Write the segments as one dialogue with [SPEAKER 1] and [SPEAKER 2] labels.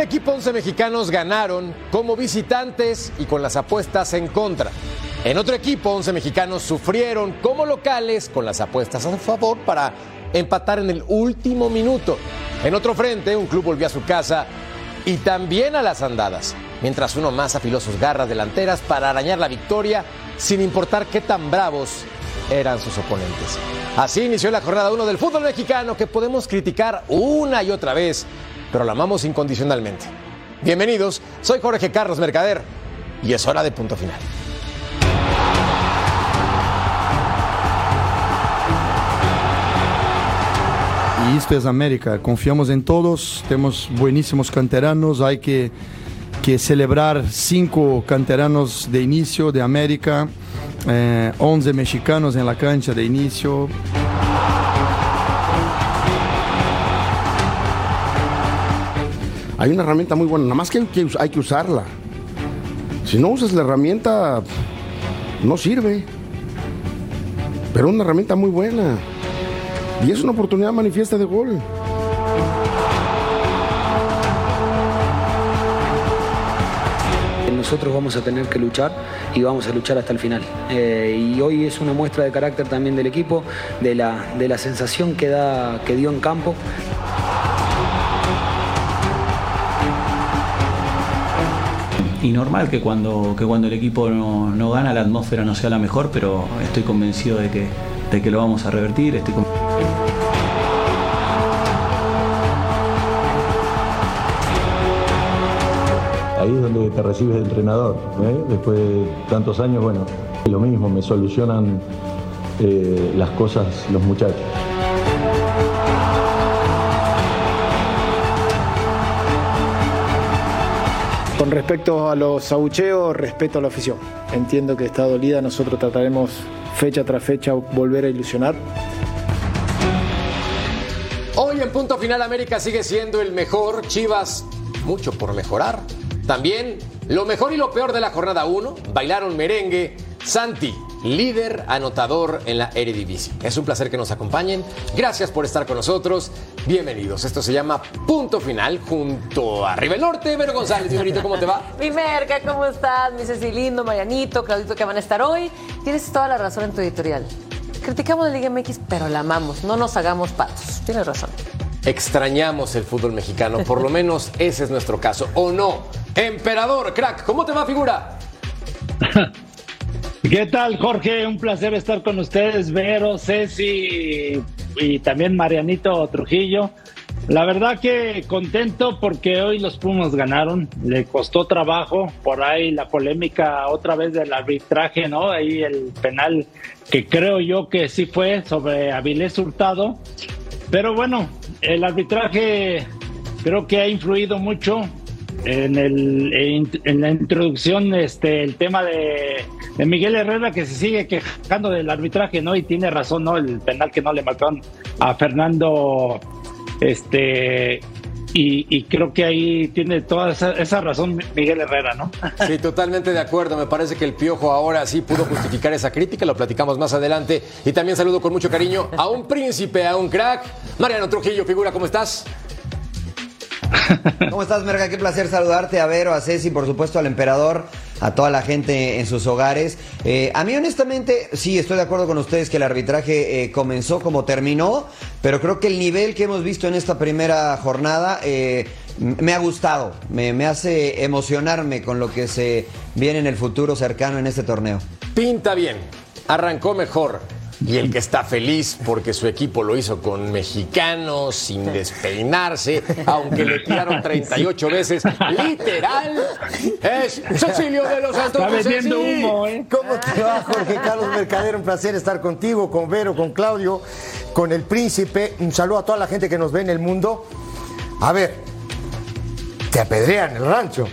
[SPEAKER 1] Un equipo 11 mexicanos ganaron como visitantes y con las apuestas en contra. En otro equipo 11 mexicanos sufrieron como locales con las apuestas a favor para empatar en el último minuto. En otro frente, un club volvió a su casa y también a las andadas, mientras uno más afiló sus garras delanteras para arañar la victoria sin importar qué tan bravos eran sus oponentes. Así inició la jornada 1 del fútbol mexicano que podemos criticar una y otra vez pero la amamos incondicionalmente. Bienvenidos, soy Jorge Carlos Mercader y es hora de punto final.
[SPEAKER 2] Y esto es América, confiamos en todos, tenemos buenísimos canteranos, hay que, que celebrar cinco canteranos de inicio de América, eh, 11 mexicanos en la cancha de inicio.
[SPEAKER 3] Hay una herramienta muy buena, nada más que hay que, usarla. Si no usas la herramienta, no sirve. Pero una herramienta muy buena. Y es una oportunidad manifiesta de gol.
[SPEAKER 4] Nosotros vamos a tener que luchar y vamos a luchar hasta el final. Eh, y hoy es una muestra de carácter también del equipo, de la, de la sensación que, da, que dio en campo.
[SPEAKER 5] Y normal que cuando, que cuando el equipo no, no, gana la atmósfera no sea la mejor, pero estoy convencido de que, de que lo vamos a revertir.
[SPEAKER 6] Ahí es donde te recibes de entrenador. ¿eh? Después de tantos años, bueno, lo mismo, me solucionan eh, las cosas los muchachos.
[SPEAKER 7] Respecto a los abucheos, respeto a la afición. Entiendo que está dolida, nosotros trataremos fecha tras fecha volver a ilusionar.
[SPEAKER 1] Hoy en punto final América sigue siendo el mejor, Chivas mucho por mejorar. También lo mejor y lo peor de la jornada 1, bailaron merengue, Santi, líder anotador en la Eredivisie. Es un placer que nos acompañen. Gracias por estar con nosotros. Bienvenidos. Esto se llama Punto Final junto a River Norte. Vero González, señorita, ¿cómo te va?
[SPEAKER 8] Mi Merca, ¿cómo estás? Mi Cecilindo, Marianito, Claudito, que van a estar hoy. Tienes toda la razón en tu editorial. Criticamos la Liga MX, pero la amamos. No nos hagamos patos. Tienes razón.
[SPEAKER 1] Extrañamos el fútbol mexicano, por lo menos ese es nuestro caso. ¿O no? Emperador, crack, ¿cómo te va, figura?
[SPEAKER 9] ¿Qué tal, Jorge? Un placer estar con ustedes, Vero, Ceci y también Marianito Trujillo. La verdad que contento porque hoy los Pumas ganaron, le costó trabajo, por ahí la polémica otra vez del arbitraje, ¿no? Ahí el penal que creo yo que sí fue sobre Avilés Hurtado. Pero bueno, el arbitraje creo que ha influido mucho en, el, en, la introducción, este, el tema de, de, Miguel Herrera que se sigue quejando del arbitraje, ¿no? Y tiene razón, ¿no? El penal que no le marcaron a Fernando, este, y, y, creo que ahí tiene toda esa, esa, razón Miguel Herrera, ¿no?
[SPEAKER 1] Sí, totalmente de acuerdo. Me parece que el Piojo ahora sí pudo justificar esa crítica, lo platicamos más adelante. Y también saludo con mucho cariño a un príncipe, a un crack. Mariano Trujillo, figura, ¿cómo estás?
[SPEAKER 10] ¿Cómo estás, Merga? Qué placer saludarte a Vero, a Ceci, por supuesto al emperador, a toda la gente en sus hogares. Eh, a mí, honestamente, sí, estoy de acuerdo con ustedes que el arbitraje eh, comenzó como terminó, pero creo que el nivel que hemos visto en esta primera jornada eh, me ha gustado, me, me hace emocionarme con lo que se viene en el futuro cercano en este torneo.
[SPEAKER 1] Pinta bien, arrancó mejor. Y el que está feliz porque su equipo lo hizo con mexicanos, sin despeinarse, aunque le tiraron 38 veces, literal, es Cecilio de los Santos.
[SPEAKER 9] Está vendiendo humo, ¿eh?
[SPEAKER 11] ¿Cómo te va, Jorge Carlos Mercader? Un placer estar contigo, con Vero, con Claudio, con el príncipe. Un saludo a toda la gente que nos ve en el mundo. A ver, te apedrean el rancho.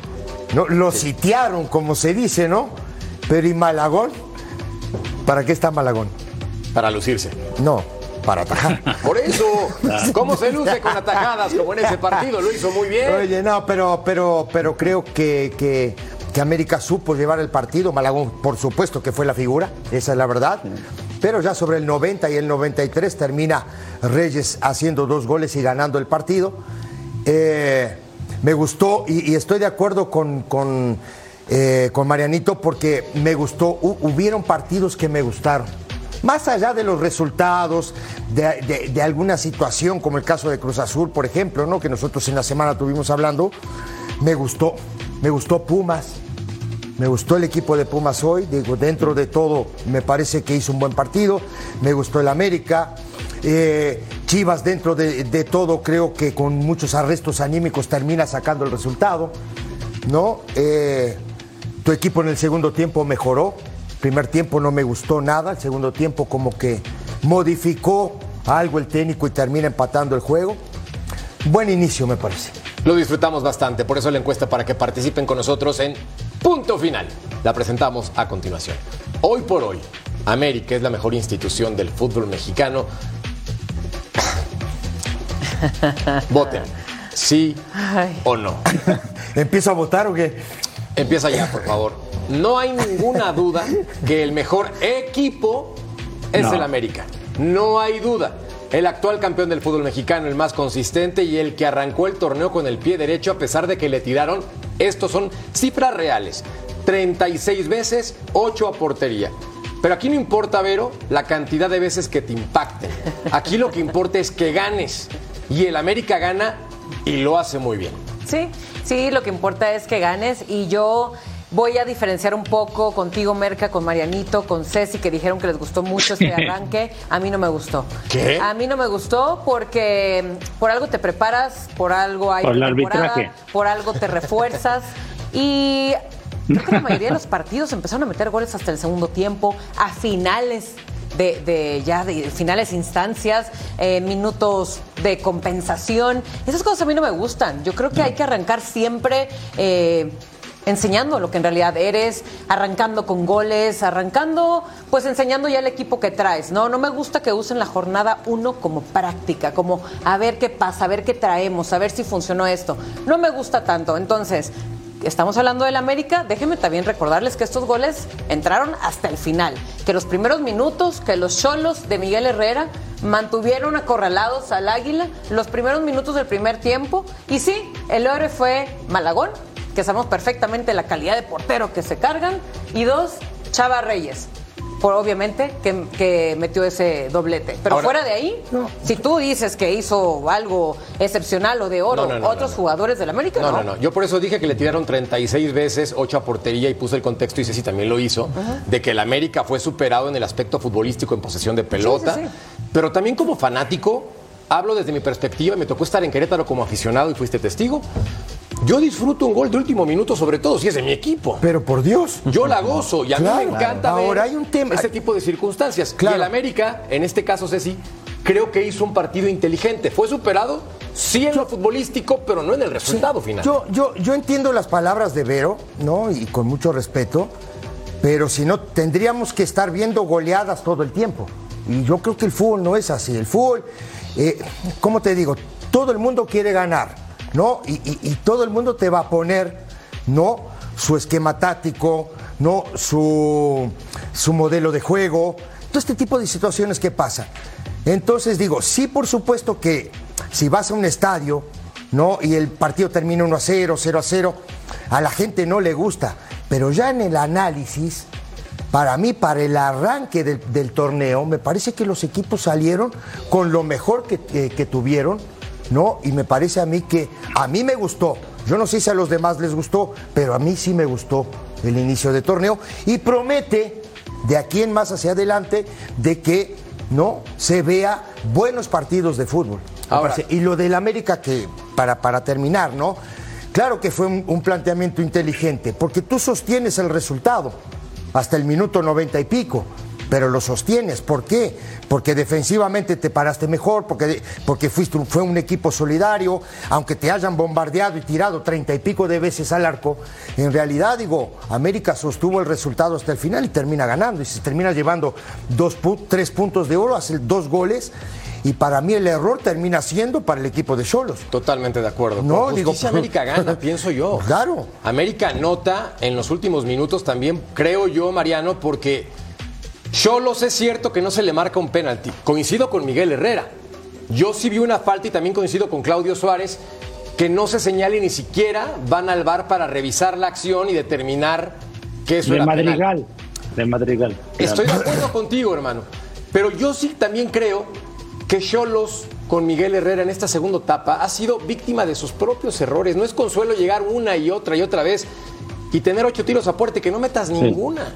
[SPEAKER 11] ¿no? Lo sitiaron, como se dice, ¿no? Pero ¿y Malagón? ¿Para qué está Malagón?
[SPEAKER 1] Para lucirse.
[SPEAKER 11] No, para atajar.
[SPEAKER 1] Por eso, ¿cómo se luce con atajadas como en ese partido? Lo hizo muy bien.
[SPEAKER 11] Oye, no, pero, pero, pero creo que, que- que América supo llevar el partido. Malagón, por supuesto que fue la figura, esa es la verdad. Pero ya sobre el 90 y el 93 termina Reyes haciendo dos goles y ganando el partido. Eh, me gustó y, y estoy de acuerdo con, con, eh, con Marianito porque me gustó. Hu- hubieron partidos que me gustaron. Más allá de los resultados, de, alguna situación, como el caso de Cruz Azul, por ejemplo, ¿no? que nosotros en la semana tuvimos hablando, me gustó. Me gustó Pumas. Me gustó el equipo de Pumas hoy. Digo, dentro de todo, me parece que hizo un buen partido. Me gustó el América. Eh, Chivas, dentro de, de todo, creo que con muchos arrestos anímicos termina sacando el resultado. ¿No? Eh, tu equipo en el segundo tiempo mejoró. Primer tiempo no me gustó nada. El segundo tiempo, como que modificó algo el técnico y termina empatando el juego. Buen inicio, me parece.
[SPEAKER 1] Lo disfrutamos bastante, por eso la encuesta para que participen con nosotros en Punto Final. La presentamos a continuación. Hoy por hoy, América es la mejor institución del fútbol mexicano. Voten, sí o no.
[SPEAKER 11] ¿Empiezo a votar o qué?
[SPEAKER 1] Empieza ya, por favor. No hay ninguna duda que el mejor equipo es
[SPEAKER 9] No.
[SPEAKER 1] el América. No hay duda. El actual campeón del fútbol mexicano, el más consistente y el que arrancó el torneo con el pie derecho a pesar de que le tiraron, estos son cifras reales, 36 veces, 8 a portería. Pero aquí no importa, Vero, la cantidad de veces que te impacten. Aquí lo que importa es que ganes. Y el América gana y lo hace muy bien.
[SPEAKER 8] Sí, sí, lo que importa es que ganes y yo voy a diferenciar un poco contigo, Merca, con Marianito, con Ceci, que dijeron que les gustó mucho este arranque. A mí no me gustó.
[SPEAKER 1] ¿Qué?
[SPEAKER 8] A mí no me gustó porque mm, por algo te preparas, por algo hay
[SPEAKER 9] Por el arbitraje.
[SPEAKER 8] por algo te refuerzas y creo que la mayoría de los partidos empezaron a meter goles hasta el segundo tiempo, a finales de, de ya de finales instancias, eh, minutos de compensación. Esas cosas a mí no me gustan. Yo creo que hay que arrancar siempre. eh, enseñando lo que en realidad eres, arrancando con goles, arrancando, pues enseñando ya el equipo que traes, ¿no? No me gusta que usen la jornada uno como práctica, como a ver qué pasa, a ver qué traemos, a ver si funcionó esto. No me gusta tanto. Entonces, estamos hablando del América, déjenme también recordarles que estos goles entraron hasta el final, que los primeros minutos, que los cholos de Miguel Herrera mantuvieron acorralados al Águila los primeros minutos del primer tiempo, y sí, el héroe fue Malagón, que sabemos perfectamente la calidad de portero que se cargan, y dos, Chava Reyes. Por obviamente que, que metió ese doblete. Pero
[SPEAKER 1] Ahora-
[SPEAKER 8] fuera de ahí, si tú dices que hizo algo excepcional o de oro,
[SPEAKER 1] No, no, no,
[SPEAKER 8] otros
[SPEAKER 1] no, no.
[SPEAKER 8] jugadores del América,
[SPEAKER 1] No, no, no. Yo por eso dije que le tiraron 36 veces, 8 a portería y puse el contexto y Ceci también lo hizo, de que el América fue superado en el aspecto futbolístico en posesión de pelota.
[SPEAKER 8] Sí, sí,
[SPEAKER 1] Pero también como fanático, hablo desde mi perspectiva, me tocó estar en Querétaro como aficionado y fuiste testigo. Yo disfruto un gol de último minuto, sobre todo si es de mi equipo.
[SPEAKER 11] Pero por Dios.
[SPEAKER 1] Yo la gozo y a mí me encanta
[SPEAKER 11] Ahora
[SPEAKER 1] ver
[SPEAKER 11] hay un tema-
[SPEAKER 1] este tipo de circunstancias.
[SPEAKER 11] Claro.
[SPEAKER 1] Y el América, en este caso Ceci, creo que hizo un partido inteligente. Fue superado, sí en lo futbolístico, pero no en el resultado final.
[SPEAKER 11] Yo, yo, yo entiendo las palabras de Vero, ¿no? Y con mucho respeto, pero si no, tendríamos que estar viendo goleadas todo el tiempo. Y yo creo que el fútbol no es así. El fútbol, eh, ¿cómo te digo? Todo el mundo quiere ganar, ¿no? Y, todo el mundo te va a poner, ¿no? Su esquema táctico, ¿no? Su, su modelo de juego. Todo este tipo de situaciones que pasan. Entonces digo, sí, por supuesto que si vas a un estadio, ¿no? Y el partido termina 1 a 0, 0 a 0, a la gente no le gusta. Pero ya en el análisis, para mí, para el arranque del, del torneo, me parece que los equipos salieron con lo mejor que, que- que tuvieron, ¿no? Y me parece a mí que a mí me gustó. Yo no sé si a los demás les gustó, pero a mí sí me gustó el inicio de torneo y promete de aquí en más hacia adelante de que no se vea buenos partidos de fútbol.
[SPEAKER 1] Ahora-
[SPEAKER 11] y lo del América que, para, para terminar, ¿no? Claro que fue un, un planteamiento inteligente, porque tú sostienes el resultado hasta el minuto noventa y pico, pero lo sostienes. ¿Por qué? Porque defensivamente te paraste mejor, porque, porque fuiste un- fue un equipo solidario, aunque te hayan bombardeado y tirado treinta y pico de veces al arco, en realidad, digo, América sostuvo el resultado hasta el final y termina ganando, y se termina llevando dos, tres puntos de oro, hace dos goles. Y para mí el error termina siendo para el equipo de Cholos.
[SPEAKER 1] Totalmente de acuerdo.
[SPEAKER 11] No, digo,
[SPEAKER 1] América gana, pienso yo.
[SPEAKER 11] Claro.
[SPEAKER 1] América anota en los últimos minutos también, creo yo, Mariano, porque Cholos es cierto que no se le marca un penalti. Coincido con Miguel Herrera. Yo sí vi una falta y también coincido con Claudio Suárez que no se señale ni siquiera van al bar para revisar la acción y determinar que eso
[SPEAKER 9] de
[SPEAKER 1] era penal.
[SPEAKER 9] Madrigal. De Madrigal.
[SPEAKER 1] Estoy de acuerdo contigo, hermano. Pero yo sí también creo que Cholos con Miguel Herrera en esta segunda etapa ha sido víctima de sus propios errores. No es consuelo llegar una y otra y otra vez y tener ocho tiros a puerta y que no metas ninguna.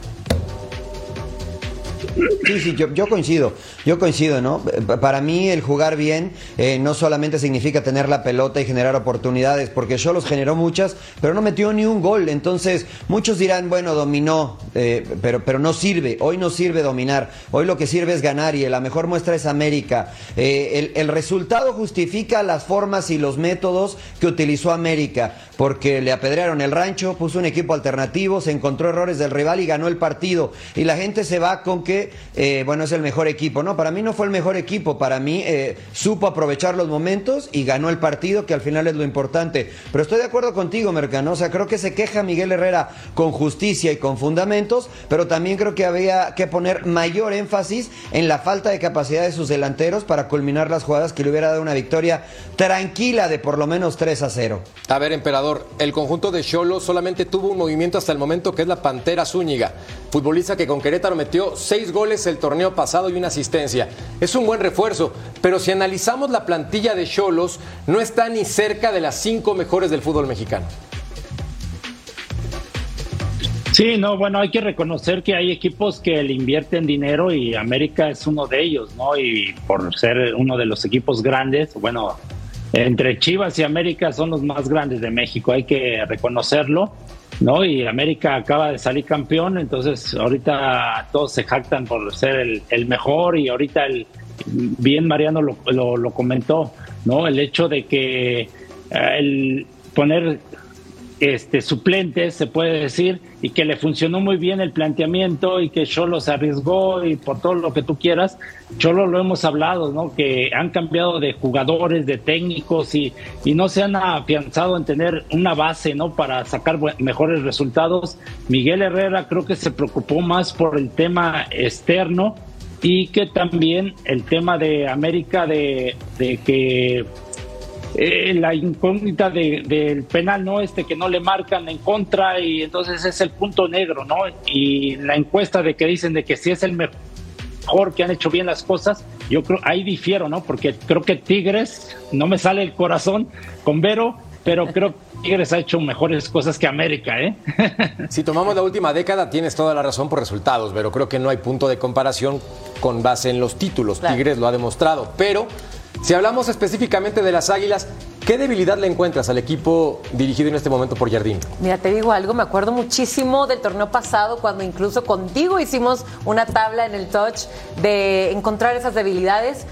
[SPEAKER 10] Sí, sí, yo, yo coincido, yo coincido, ¿no? Eh, Pa- Para mí el jugar bien eh, no solamente significa tener la pelota y generar oportunidades, porque Cholos generó muchas, pero no metió ni un gol. Entonces, muchos dirán, bueno, dominó, eh, pero, pero no sirve. Hoy no sirve dominar. Hoy lo que sirve es ganar y la mejor muestra es América. El, el resultado justifica las formas y los métodos que utilizó América, porque le apedrearon el rancho, puso un equipo alternativo, se encontró errores del rival y ganó el partido. Y la gente se va con que, eh, bueno, es el mejor equipo. No, para mí no fue el mejor equipo. Para mí eh, supo aprovechar los momentos y ganó el partido, que al final es lo importante. Pero estoy de acuerdo contigo, Mercano. O sea, creo que se queja Miguel Herrera con justicia y con fundamentos, pero también creo que había que poner mayor énfasis en la falta de capacidad de sus delanteros para culminar las jugadas que le hubiera dado una victoria tranquila de por lo menos 3 a 0.
[SPEAKER 1] A ver, emperador, el conjunto de Cholos solamente tuvo un movimiento hasta el momento que es la Pantera Zúñiga, futbolista que con Querétaro metió seis goles el torneo pasado y una asistencia. Es un buen refuerzo, pero si analizamos la plantilla de Cholos, no está ni cerca de las cinco mejores del fútbol mexicano.
[SPEAKER 9] Sí, no, bueno, hay que reconocer que hay equipos que le invierten dinero y América es uno de ellos, ¿no? Y por ser uno de los equipos grandes, bueno, entre Chivas y América son los más grandes de México, hay que reconocerlo, ¿no? Y América acaba de salir campeón, entonces ahorita todos se jactan por ser el, el mejor y ahorita el, bien Mariano lo, lo- comentó, ¿no? El hecho de que eh, el poner este, suplentes, se puede decir, y que le funcionó muy bien el planteamiento y que Cholo se arriesgó y por todo lo que tú quieras. Cholo lo hemos hablado, ¿no? Que han cambiado de jugadores, de técnicos y, y no se han afianzado en tener una base, ¿no? Para sacar mejores resultados. Miguel Herrera creo que se preocupó más por el tema externo y que también el tema de América de, de que eh, la incógnita de- del penal, ¿no? Este que no le marcan en contra y entonces es el punto negro, ¿no? Y la encuesta de que dicen de que si es el mejor que han hecho bien las cosas, yo creo, ahí difiero, ¿no? Porque creo que Tigres, no me sale el corazón con Vero, pero creo que Tigres ha hecho mejores cosas que América, ¿eh?
[SPEAKER 1] Si tomamos la última década, tienes toda la razón por resultados, pero creo que no hay punto de comparación con base en los títulos.
[SPEAKER 8] Claro.
[SPEAKER 1] Tigres lo ha demostrado. Pero si hablamos específicamente de las Águilas, ¿qué debilidad le encuentras al equipo dirigido en este momento por Jardín?
[SPEAKER 8] Mira, te digo algo, me acuerdo muchísimo del torneo pasado cuando incluso contigo hicimos una tabla en el touch de encontrar esas debilidades.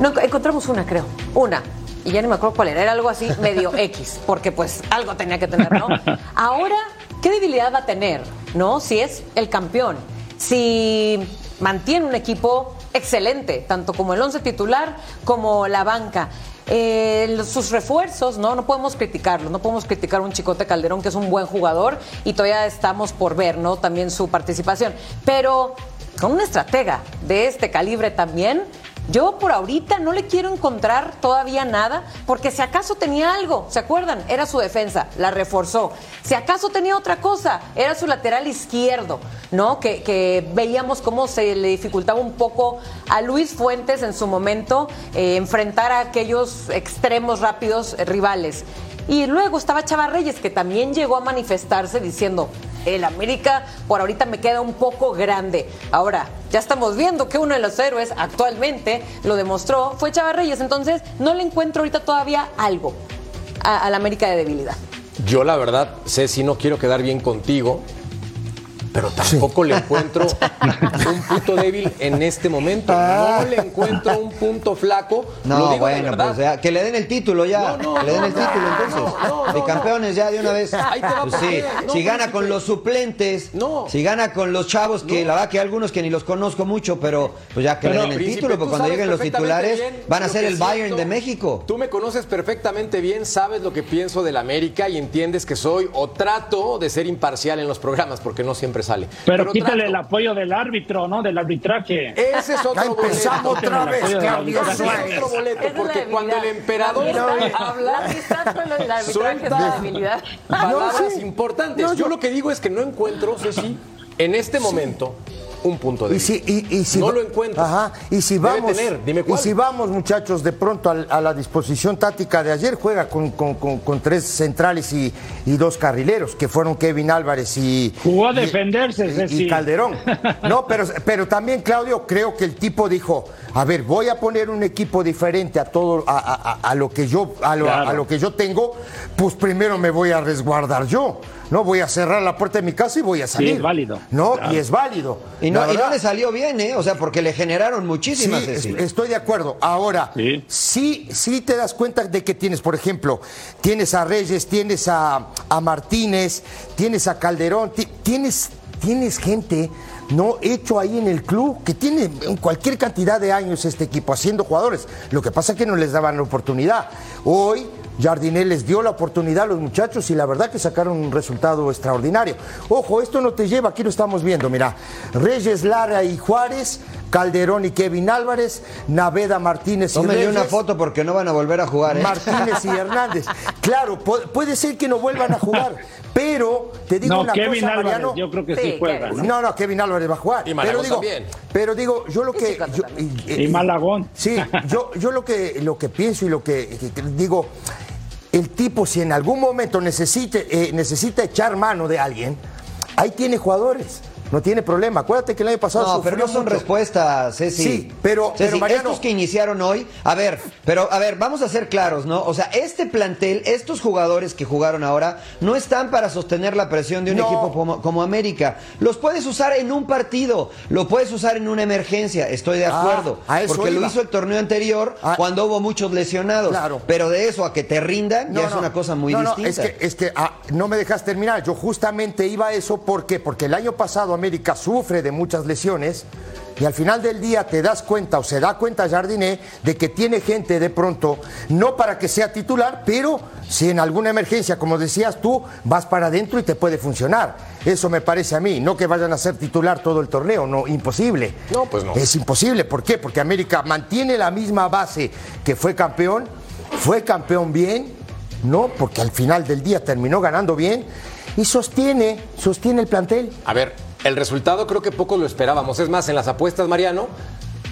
[SPEAKER 8] No, encontramos una, creo, una. Y ya no me acuerdo cuál era, era algo así medio X, porque pues algo tenía que tener, ¿no? Ahora, ¿qué debilidad va a tener, no? Si es el campeón, si mantiene un equipo excelente, tanto como el once titular como la banca. Eh, sus refuerzos, ¿no? No podemos criticarlo, no podemos criticar a un Chicote Calderón que es un buen jugador y todavía estamos por ver, ¿no? También su participación. Pero con una estratega de este calibre también, yo por ahorita no le quiero encontrar todavía nada, porque si acaso tenía algo, ¿se acuerdan? Era su defensa, la reforzó. Si acaso tenía otra cosa, era su lateral izquierdo, ¿no? Que, veíamos cómo se le dificultaba un poco a Luis Fuentes en su momento eh, enfrentar a aquellos extremos rápidos eh, rivales. Y luego estaba Chava Reyes, que también llegó a manifestarse diciendo, el América por ahorita me queda un poco grande. Ahora, ya estamos viendo que uno de los héroes actualmente lo demostró, fue Chava Reyes. Entonces, no le encuentro ahorita todavía algo al América de debilidad.
[SPEAKER 1] Yo la verdad, Ceci, no quiero quedar bien contigo, pero tampoco le encuentro un punto débil en este momento. No le encuentro un punto flaco. lo
[SPEAKER 10] No,
[SPEAKER 1] digo de
[SPEAKER 10] bueno,
[SPEAKER 1] verdad.
[SPEAKER 10] pues ya, que le den el título ya.
[SPEAKER 1] No, no,
[SPEAKER 10] que le den el título entonces.
[SPEAKER 1] no, no,
[SPEAKER 10] de campeones ya de una vez.
[SPEAKER 1] Ahí te va,
[SPEAKER 10] Pues
[SPEAKER 1] ¿por
[SPEAKER 10] sí. si gana con los suplentes,
[SPEAKER 1] No.
[SPEAKER 10] si gana con los chavos, que la verdad que hay algunos que ni los conozco mucho, pero pues ya que
[SPEAKER 1] Pero,
[SPEAKER 10] le den el título, porque cuando lleguen los titulares van a
[SPEAKER 1] lo
[SPEAKER 10] ser el Bayern
[SPEAKER 1] siento.
[SPEAKER 10] de México.
[SPEAKER 1] Tú me conoces perfectamente bien, sabes lo que pienso del América y entiendes que soy o trato de ser imparcial en los programas porque no siempre sale.
[SPEAKER 9] Pero, quítale
[SPEAKER 1] trato.
[SPEAKER 9] el apoyo del árbitro, ¿no? Del arbitraje.
[SPEAKER 1] Ese es otro boleto.
[SPEAKER 11] otra vez.
[SPEAKER 1] Ese es otro boleto, porque cuando el emperador habla,
[SPEAKER 8] La amistad con el arbitraje es
[SPEAKER 1] suelta
[SPEAKER 8] la debilidad.
[SPEAKER 1] palabras
[SPEAKER 11] No, sí.
[SPEAKER 1] importantes.
[SPEAKER 11] No,
[SPEAKER 1] yo
[SPEAKER 11] yo-
[SPEAKER 1] lo que digo es que no encuentro, Ceci, en este momento, un punto de
[SPEAKER 11] Y si, y, y si
[SPEAKER 1] No
[SPEAKER 11] va-
[SPEAKER 1] lo encuentro.
[SPEAKER 11] Ajá. Y si
[SPEAKER 1] Debe
[SPEAKER 11] vamos,
[SPEAKER 1] tener, dime
[SPEAKER 11] y
[SPEAKER 1] cuál.
[SPEAKER 11] si vamos, muchachos, de pronto a, la disposición táctica de ayer, juega con, con- con- con tres centrales y, y dos carrileros, que fueron Kevin Álvarez y.
[SPEAKER 9] Jugó a
[SPEAKER 11] y-
[SPEAKER 9] defenderse,
[SPEAKER 11] y- y Calderón. No, pero, pero también, Claudio, creo que el tipo dijo: A ver, voy a poner un equipo diferente a todo, a, a- a- a lo que yo, a lo,
[SPEAKER 9] Claro.
[SPEAKER 11] a lo que yo tengo, pues primero me voy a resguardar yo. No voy a cerrar la puerta de mi casa y voy a salir.
[SPEAKER 9] es válido.
[SPEAKER 11] No,
[SPEAKER 9] Claro.
[SPEAKER 11] y es válido.
[SPEAKER 10] Y no, y no le salió bien, ¿eh? O sea, porque le generaron muchísimas.
[SPEAKER 11] Sí, estoy de acuerdo. Ahora,
[SPEAKER 9] Sí.
[SPEAKER 11] sí. sí, te das cuenta de que tienes, por ejemplo, tienes a Reyes, tienes a, a Martínez, tienes a Calderón, ti- tienes, tienes gente no hecho ahí en el club que tiene en cualquier cantidad de años este equipo haciendo jugadores. Lo que pasa es que no les daban la oportunidad. Hoy Jardiné les dio la oportunidad a los muchachos y la verdad que sacaron un resultado extraordinario. Ojo, esto no te lleva, aquí lo estamos viendo, mira. Reyes, Lara y Juárez, Calderón y Kevin Álvarez, Naveda Martínez y
[SPEAKER 10] Tómenle
[SPEAKER 11] Reyes.
[SPEAKER 10] una foto porque no van a volver a jugar, ¿eh?
[SPEAKER 11] Martínez y Hernández. Claro, pu- puede ser que no vuelvan a jugar, pero te digo
[SPEAKER 9] No,
[SPEAKER 11] una
[SPEAKER 9] Kevin
[SPEAKER 11] cosa,
[SPEAKER 9] Álvarez,
[SPEAKER 11] Mariano.
[SPEAKER 9] yo creo que sí,
[SPEAKER 8] Sí,
[SPEAKER 9] juega. ¿no?
[SPEAKER 11] No, no, Kevin Álvarez va a jugar.
[SPEAKER 1] Y
[SPEAKER 11] pero
[SPEAKER 1] Malagón
[SPEAKER 11] digo,
[SPEAKER 1] también.
[SPEAKER 11] pero digo, yo lo que yo- y,
[SPEAKER 9] Y Malagón.
[SPEAKER 11] Sí, yo, yo lo que lo que pienso y lo que, que- que digo, el tipo si en algún momento necesite eh, necesita echar mano de alguien, ahí tiene jugadores. No tiene problema. Acuérdate que el año pasado
[SPEAKER 10] No, pero no son
[SPEAKER 11] mucho.
[SPEAKER 10] respuestas, Ceci.
[SPEAKER 11] Sí, pero-
[SPEAKER 10] Ceci,
[SPEAKER 11] pero, Mariano-
[SPEAKER 10] estos que iniciaron hoy, a ver, pero a ver, vamos a ser claros, ¿no? O sea, este plantel, estos jugadores que jugaron ahora, no están para sostener la presión de un
[SPEAKER 11] No.
[SPEAKER 10] equipo como, como América. Los puedes usar en un partido, lo puedes usar en una emergencia, estoy de
[SPEAKER 11] Ah,
[SPEAKER 10] acuerdo.
[SPEAKER 11] a eso
[SPEAKER 10] porque lo hizo el torneo anterior
[SPEAKER 11] Ah.
[SPEAKER 10] cuando hubo muchos lesionados.
[SPEAKER 11] Claro.
[SPEAKER 10] Pero de eso a que te rindan, ya
[SPEAKER 11] No,
[SPEAKER 10] es
[SPEAKER 11] no.
[SPEAKER 10] una cosa muy
[SPEAKER 11] No, no,
[SPEAKER 10] distinta.
[SPEAKER 11] es que, es que ah, no me dejas terminar. Yo justamente iba a eso. ¿por qué? Porque el año pasado América sufre de muchas lesiones y al final del día te das cuenta o se da cuenta Jardiné de que tiene gente de pronto, no para que sea titular, pero si en alguna emergencia, como decías tú, vas para adentro y te puede funcionar. Eso me parece a mí. No que vayan a ser titular todo el torneo, no, imposible.
[SPEAKER 1] No, pues no.
[SPEAKER 11] Es imposible. ¿Por qué? Porque América mantiene la misma base que fue campeón, fue campeón bien, ¿no? Porque al final del día terminó ganando bien y sostiene, sostiene el plantel.
[SPEAKER 1] A ver, el resultado creo que pocos lo esperábamos. Es más, en las apuestas, Mariano,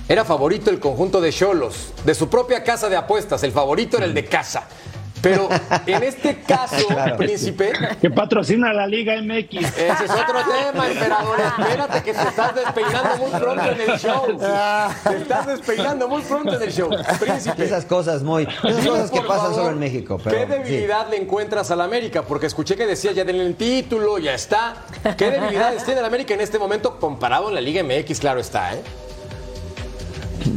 [SPEAKER 1] era favorito el conjunto de Cholos, de su propia casa de apuestas. El favorito era el de casa. Pero en este caso,
[SPEAKER 10] Claro.
[SPEAKER 1] príncipe,
[SPEAKER 9] Que patrocina la Liga MX.
[SPEAKER 1] ese es otro tema, emperador. Espérate que te estás despeinando muy pronto en el show. Te estás despeinando muy pronto en el show. Príncipe.
[SPEAKER 10] Esas cosas muy, esas
[SPEAKER 1] Dime,
[SPEAKER 10] cosas que pasan
[SPEAKER 1] favor,
[SPEAKER 10] solo en México. Pero,
[SPEAKER 1] ¿Qué
[SPEAKER 10] sí.
[SPEAKER 1] debilidad le encuentras al América? Porque escuché que decía ya el título, ya está. ¿Qué debilidades tiene el América en este momento comparado en la Liga MX? Claro está, ¿eh?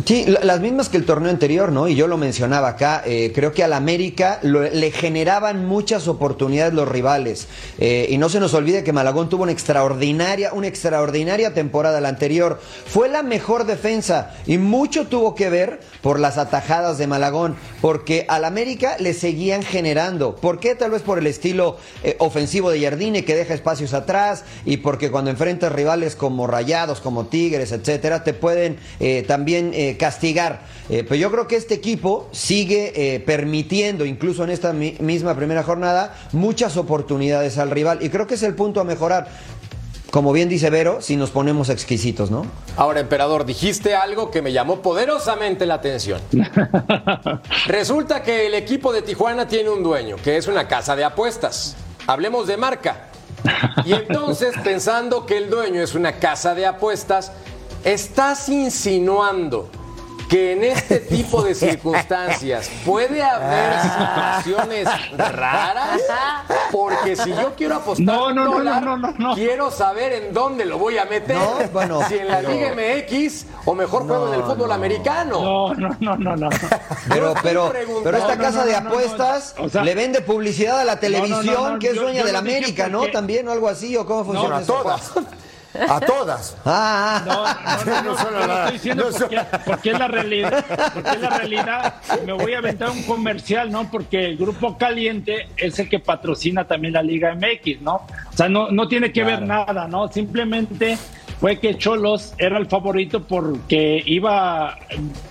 [SPEAKER 10] Sí, la- las mismas que el torneo anterior, ¿no? Y yo lo mencionaba acá, eh, creo que al América le generaban muchas oportunidades los rivales. Eh, y no se nos olvide que Malagón tuvo una extraordinaria, una extraordinaria temporada la anterior. Fue la mejor defensa y mucho tuvo que ver por las atajadas de Malagón, porque al América le seguían generando. ¿Por qué? Tal vez por el estilo eh, ofensivo de Jardine que deja espacios atrás y porque cuando enfrentas rivales como Rayados, como Tigres, etcétera, te pueden eh, también eh, castigar. Eh, pero yo creo que este equipo sigue eh, permitiendo, incluso en esta mi- misma primera jornada, muchas oportunidades al rival y creo que es el punto a mejorar. Como bien dice Vero, si nos ponemos exquisitos, ¿no?
[SPEAKER 1] Ahora, emperador, dijiste algo que me llamó poderosamente la atención. Resulta que el equipo de Tijuana tiene un dueño, que es una casa de apuestas. Hablemos de marca. Y entonces, pensando que el dueño es una casa de apuestas, estás insinuando que en este tipo de circunstancias puede haber situaciones raras, porque si yo quiero apostar
[SPEAKER 9] No, no, no,
[SPEAKER 1] dólar,
[SPEAKER 9] no, no, no, no.
[SPEAKER 1] quiero saber en dónde lo voy a meter,
[SPEAKER 10] No, bueno,
[SPEAKER 1] si en la
[SPEAKER 10] pero-
[SPEAKER 1] Liga MX o mejor juego en el fútbol americano.
[SPEAKER 9] No, no, no, no, no.
[SPEAKER 10] Pero, pero, pero esta casa
[SPEAKER 9] no,
[SPEAKER 10] de
[SPEAKER 9] no, no,
[SPEAKER 10] apuestas
[SPEAKER 9] no. O sea-
[SPEAKER 10] le vende publicidad a la televisión,
[SPEAKER 9] no, no,
[SPEAKER 10] que es dueña
[SPEAKER 9] yo
[SPEAKER 10] de la América, ¿no?
[SPEAKER 9] porque-
[SPEAKER 10] También o algo así, o cómo funciona eso?
[SPEAKER 11] todas. A todas.
[SPEAKER 10] Ah, ah.
[SPEAKER 9] No, no, no, no, estoy diciendo
[SPEAKER 11] no
[SPEAKER 9] porque, porque es la realidad, porque es la realidad. Me voy a aventar un comercial, ¿no? Porque el Grupo Caliente es el que patrocina también la Liga MX, ¿no? O sea, no, no tiene que ver nada, ¿no? Simplemente fue que Cholos era el favorito porque iba,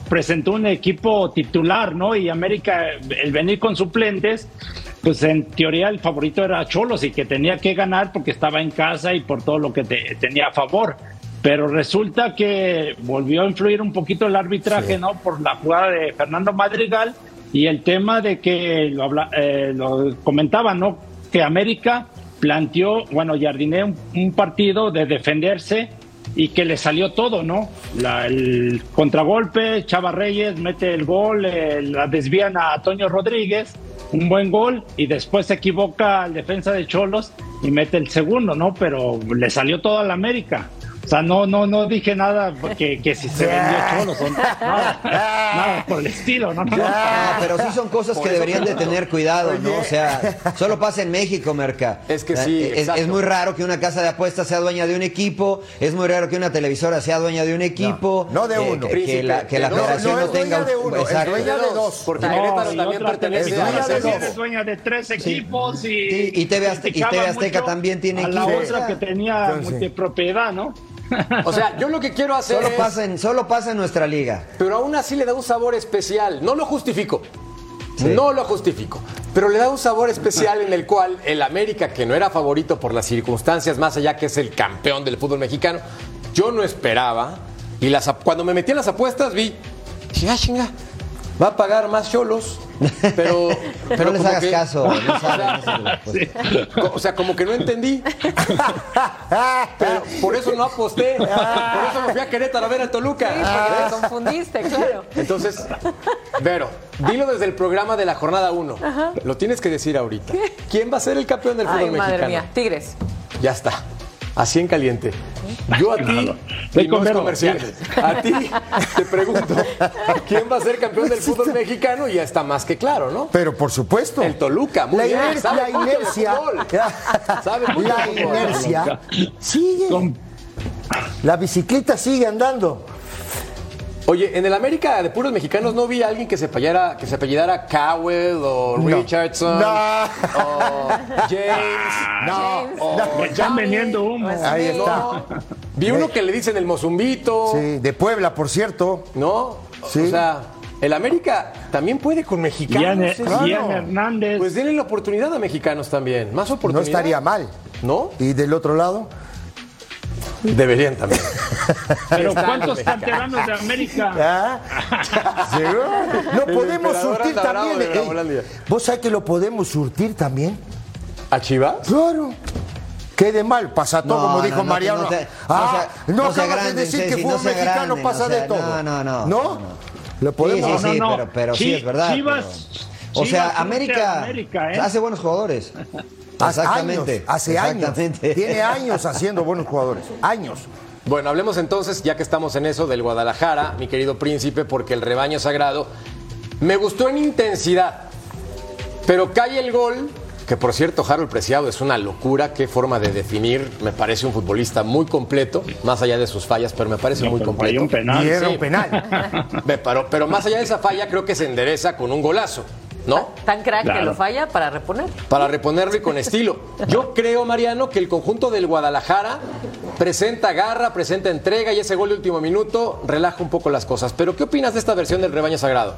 [SPEAKER 9] presentó un equipo titular, ¿no? Y América, el venir con suplentes, pues en teoría el favorito era Cholos y que tenía que ganar porque estaba en casa y por todo lo que te- tenía a favor. Pero resulta que volvió a influir un poquito el arbitraje, ¿no? Por la jugada de Fernando Madrigal y el tema de que lo, habla- eh, lo comentaba, ¿no? Que América planteó, bueno, Jardiné un, un partido de defenderse y que le salió todo, ¿no? La- el contragolpe, Chava Reyes mete el gol, eh, la desvían a Toño Rodríguez, un buen gol y después se equivoca el defensa de Cholos y mete el segundo, ¿no? Pero le salió todo a la América. O sea, no, no, no dije nada porque que si se vendió Cholos o nada, nada por el estilo, ¿no? no, no.
[SPEAKER 10] No, pero sí son cosas que deberían de tener cuidado, ¿no? O sea, solo pasa en México, Merca.
[SPEAKER 1] Es que sí,
[SPEAKER 10] Es, es muy raro que una casa de apuestas sea dueña de un equipo, es muy raro que una televisora sea dueña de un equipo.
[SPEAKER 11] No, no de
[SPEAKER 10] eh,
[SPEAKER 11] uno.
[SPEAKER 10] que- que, la, que la
[SPEAKER 1] No,
[SPEAKER 10] federación
[SPEAKER 11] no
[SPEAKER 10] no,
[SPEAKER 11] es
[SPEAKER 10] tenga...
[SPEAKER 11] dueña de uno, es dueña de dos.
[SPEAKER 1] Porque
[SPEAKER 9] No,
[SPEAKER 1] Querétaro
[SPEAKER 9] y
[SPEAKER 1] también
[SPEAKER 9] otra
[SPEAKER 1] pertenece la
[SPEAKER 11] dueña de dos.
[SPEAKER 9] es dueña de tres equipos y,
[SPEAKER 10] Sí, y TV Azte- y TV Azteca también tiene
[SPEAKER 9] a la otra que tenía multipropiedad, ¿no?
[SPEAKER 1] O sea, yo lo que quiero hacer
[SPEAKER 10] Solo
[SPEAKER 1] es...
[SPEAKER 10] pasa, en, solo pasa en nuestra liga.
[SPEAKER 1] pero aún así le da un sabor especial. No lo justifico. No lo justifico. Pero le da un sabor especial en el cual el América, que no era favorito por las circunstancias, más allá que es el campeón del fútbol mexicano, yo no esperaba. Y las, cuando me metí en las apuestas vi, dije, ah, chinga, va a pagar más cholos. Pero, pero
[SPEAKER 10] no les hagas
[SPEAKER 1] que-
[SPEAKER 10] caso, no
[SPEAKER 1] O
[SPEAKER 10] saben.
[SPEAKER 1] Co- O sea, como que no entendí. Pero por eso no aposté. Por eso me fui a Querétaro a ver al Toluca.
[SPEAKER 8] Sí, porque te confundiste, claro.
[SPEAKER 1] Entonces, Vero, dilo desde el programa de la jornada 1. Lo tienes que decir ahorita. ¿Quién va a ser el campeón del fútbol
[SPEAKER 8] Ay, madre
[SPEAKER 1] mexicano?
[SPEAKER 8] mía. Tigres.
[SPEAKER 1] Ya está. Así en caliente. Yo a ti,
[SPEAKER 9] Claro.
[SPEAKER 1] y no es comercial, a ti te pregunto, ¿quién va a ser campeón del fútbol mexicano? Y ya está más que claro, ¿no?
[SPEAKER 11] Pero por supuesto.
[SPEAKER 1] El Toluca, muy
[SPEAKER 11] la
[SPEAKER 1] bien,
[SPEAKER 11] iner-
[SPEAKER 1] sabe
[SPEAKER 11] la inercia.
[SPEAKER 1] Sabe
[SPEAKER 11] la inercia sigue. La bicicleta sigue andando.
[SPEAKER 1] Oye, en el América de puros mexicanos no vi a alguien que se apellidara, que se apellidara Cowell o
[SPEAKER 11] No.
[SPEAKER 1] Richardson
[SPEAKER 11] No.
[SPEAKER 1] o James.
[SPEAKER 11] No, no.
[SPEAKER 9] Me están vendiendo humo.
[SPEAKER 11] Ahí está.
[SPEAKER 1] No. Vi uno que le dicen el Mozumbito,
[SPEAKER 11] Sí, de Puebla, por cierto.
[SPEAKER 1] ¿no?
[SPEAKER 11] Sí.
[SPEAKER 1] O sea, el América también puede con mexicanos.
[SPEAKER 9] Ian,
[SPEAKER 1] ¿eh?
[SPEAKER 9] Ian Hernández.
[SPEAKER 1] Pues denle la oportunidad a mexicanos también. Más
[SPEAKER 11] No
[SPEAKER 1] oportunidad.
[SPEAKER 11] estaría mal.
[SPEAKER 1] ¿No?
[SPEAKER 11] Y del otro lado,
[SPEAKER 1] Deberían también.
[SPEAKER 9] pero ¿cuántos canteranos de América?
[SPEAKER 11] ¿ah? ¿Seguro? Lo
[SPEAKER 1] El
[SPEAKER 11] podemos surtir también.
[SPEAKER 1] de
[SPEAKER 11] Ey. ¿Vos sabés que lo podemos surtir también?
[SPEAKER 1] ¿A Chivas?
[SPEAKER 11] Claro. Quede mal, pasa todo,
[SPEAKER 10] No,
[SPEAKER 11] como
[SPEAKER 10] no,
[SPEAKER 11] dijo
[SPEAKER 10] no,
[SPEAKER 11] Mariano.
[SPEAKER 10] no te-
[SPEAKER 11] ah,
[SPEAKER 10] no,
[SPEAKER 11] de decir que fue
[SPEAKER 10] no
[SPEAKER 11] un mexicano
[SPEAKER 10] agranden,
[SPEAKER 11] pasa de todo.
[SPEAKER 10] no, no, no,
[SPEAKER 11] ¿No?
[SPEAKER 10] no.
[SPEAKER 11] Lo podemos.
[SPEAKER 10] Sí, sí, sí, pero, pero sí es verdad.
[SPEAKER 9] Chivas,
[SPEAKER 10] pero- o sea, América,
[SPEAKER 9] América, ¿eh?
[SPEAKER 10] hace buenos jugadores.
[SPEAKER 11] Hace
[SPEAKER 10] Exactamente.
[SPEAKER 11] años, hace años. Tiene años haciendo buenos jugadores. Años.
[SPEAKER 1] Bueno, hablemos entonces, ya que estamos en eso, del Guadalajara, mi querido príncipe, porque el rebaño sagrado me gustó en intensidad, pero cae el gol, que por cierto, Harold Preciado es una locura, qué forma de definir, me parece un futbolista muy completo, más allá de sus fallas, pero me parece
[SPEAKER 9] No,
[SPEAKER 1] muy completo.
[SPEAKER 9] falló un penal.
[SPEAKER 11] Y era
[SPEAKER 1] Sí.
[SPEAKER 11] un penal.
[SPEAKER 1] Pero, pero más allá de esa falla, creo que se endereza con un golazo, ¿no?
[SPEAKER 8] Tan crack que lo falla para reponer.
[SPEAKER 1] para reponerlo y con estilo. Yo creo, Mariano, que el conjunto del Guadalajara presenta garra, presenta entrega y ese gol de último minuto relaja un poco las cosas. Pero, ¿qué opinas de esta versión del rebaño sagrado?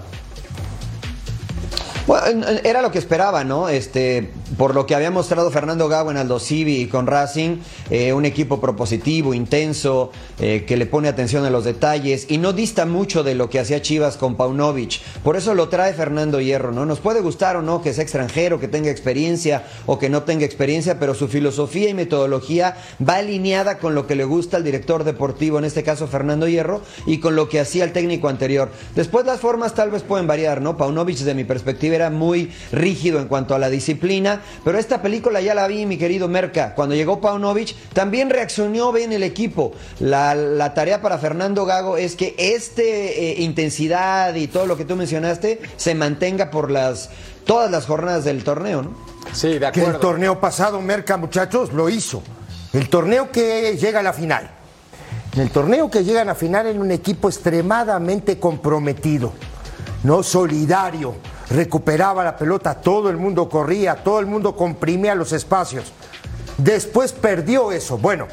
[SPEAKER 10] Bueno, era lo que esperaba, ¿no? Este, por lo que había mostrado Fernando Gago en Aldo Civi y con Racing, eh, un equipo propositivo, intenso, eh, que le pone atención a los detalles y no dista mucho de lo que hacía Chivas con Paunovic. Por eso lo trae Fernando Hierro, ¿no? Nos puede gustar o no que sea extranjero, que tenga experiencia o que no tenga experiencia, pero su filosofía y metodología va alineada con lo que le gusta al director deportivo, en este caso Fernando Hierro, y con lo que hacía el técnico anterior. Después las formas tal vez pueden variar, ¿no? Paunovic, de mi perspectiva, era muy rígido en cuanto a la disciplina, pero esta película ya la vi, mi querido Merca. Cuando llegó Paunovic, también reaccionó bien el equipo. La, la tarea para Fernando Gago es que este eh, intensidad y todo lo que tú mencionaste se mantenga por las todas las jornadas del torneo, ¿no?
[SPEAKER 1] Sí, de
[SPEAKER 11] Que el
[SPEAKER 1] acuerdo.
[SPEAKER 11] torneo pasado, Merca, muchachos, lo hizo. El torneo que llega a la final. En el torneo que llega a la final en un equipo extremadamente comprometido, no solidario, recuperaba la pelota, todo el mundo corría, todo el mundo comprimía los espacios. Después perdió eso. Bueno,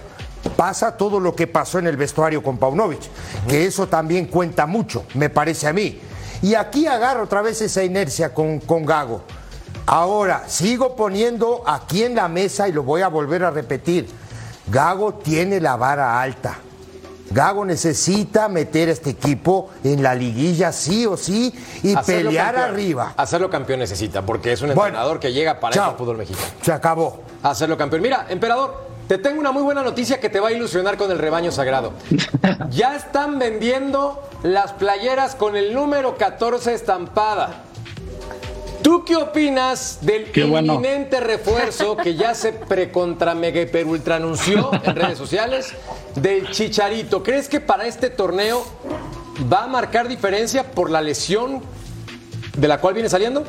[SPEAKER 11] pasa todo lo que pasó en el vestuario con Paunovic, que eso también cuenta mucho, me parece a mí. Y aquí agarro otra vez esa inercia con, con Gago. Ahora, sigo poniendo aquí en la mesa y lo voy a volver a repetir. Gago tiene la vara alta. Gago necesita meter a este equipo en la liguilla sí o sí y
[SPEAKER 1] Hacerlo
[SPEAKER 11] pelear
[SPEAKER 1] campeón.
[SPEAKER 11] arriba.
[SPEAKER 1] Hacerlo campeón necesita, porque es un
[SPEAKER 11] Bueno,
[SPEAKER 1] entrenador que llega para
[SPEAKER 11] chao.
[SPEAKER 1] el fútbol mexicano.
[SPEAKER 11] Se acabó.
[SPEAKER 1] Hacerlo campeón. Mira, emperador, te tengo una muy buena noticia que te va a ilusionar con el rebaño sagrado. Ya están vendiendo las playeras con el número 14 estampada. ¿Tú qué opinas del
[SPEAKER 9] Qué bueno.
[SPEAKER 1] inminente refuerzo que ya se precontra mega hiper ultra anunció en redes sociales del Chicharito? ¿Crees que para este torneo va a marcar diferencia por la lesión de la cual viene saliendo?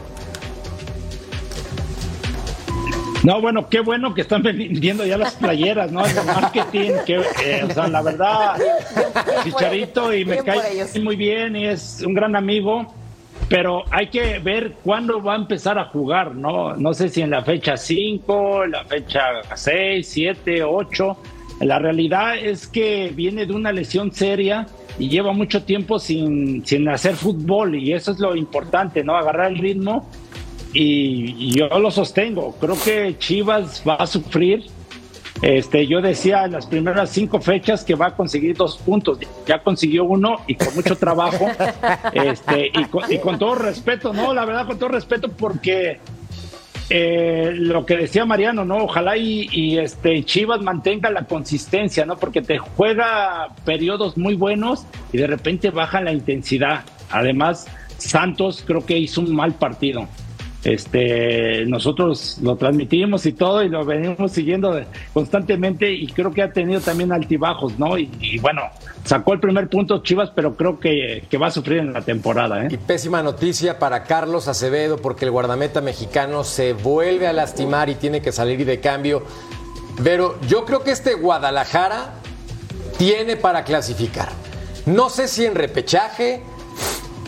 [SPEAKER 9] No, bueno, qué bueno que están vendiendo ya las playeras, ¿no? El marketing, que, eh, o sea, la verdad, Chicharito y me cae muy bien y es un gran amigo, pero hay que ver cuándo va a empezar a jugar, ¿no? No sé si en la fecha 5, la fecha 6, 7, 8. La realidad es que viene de una lesión seria y lleva mucho tiempo sin, sin hacer fútbol y eso es lo importante, ¿no? Agarrar el ritmo y, y yo lo sostengo. Creo que Chivas va a sufrir. Este, yo decía en las primeras cinco fechas que va a conseguir dos puntos. Ya consiguió uno y con mucho trabajo. este, y, con, y con todo respeto, no, la verdad, con todo respeto, porque eh, lo que decía Mariano, ¿no? Ojalá y, y, este Chivas mantenga la consistencia, ¿no? Porque te juega periodos muy buenos y de repente baja la intensidad. Además, Santos creo que hizo un mal partido. Este, nosotros lo transmitimos y todo y lo venimos siguiendo constantemente y creo que ha tenido también altibajos, ¿no? Y, y bueno, sacó el primer punto Chivas, pero creo que, que va a sufrir en la temporada, ¿eh?
[SPEAKER 1] Y pésima noticia para Carlos Acevedo porque el guardameta mexicano se vuelve a lastimar y tiene que salir de cambio. Pero yo creo que este Guadalajara tiene para clasificar. No sé si en repechaje,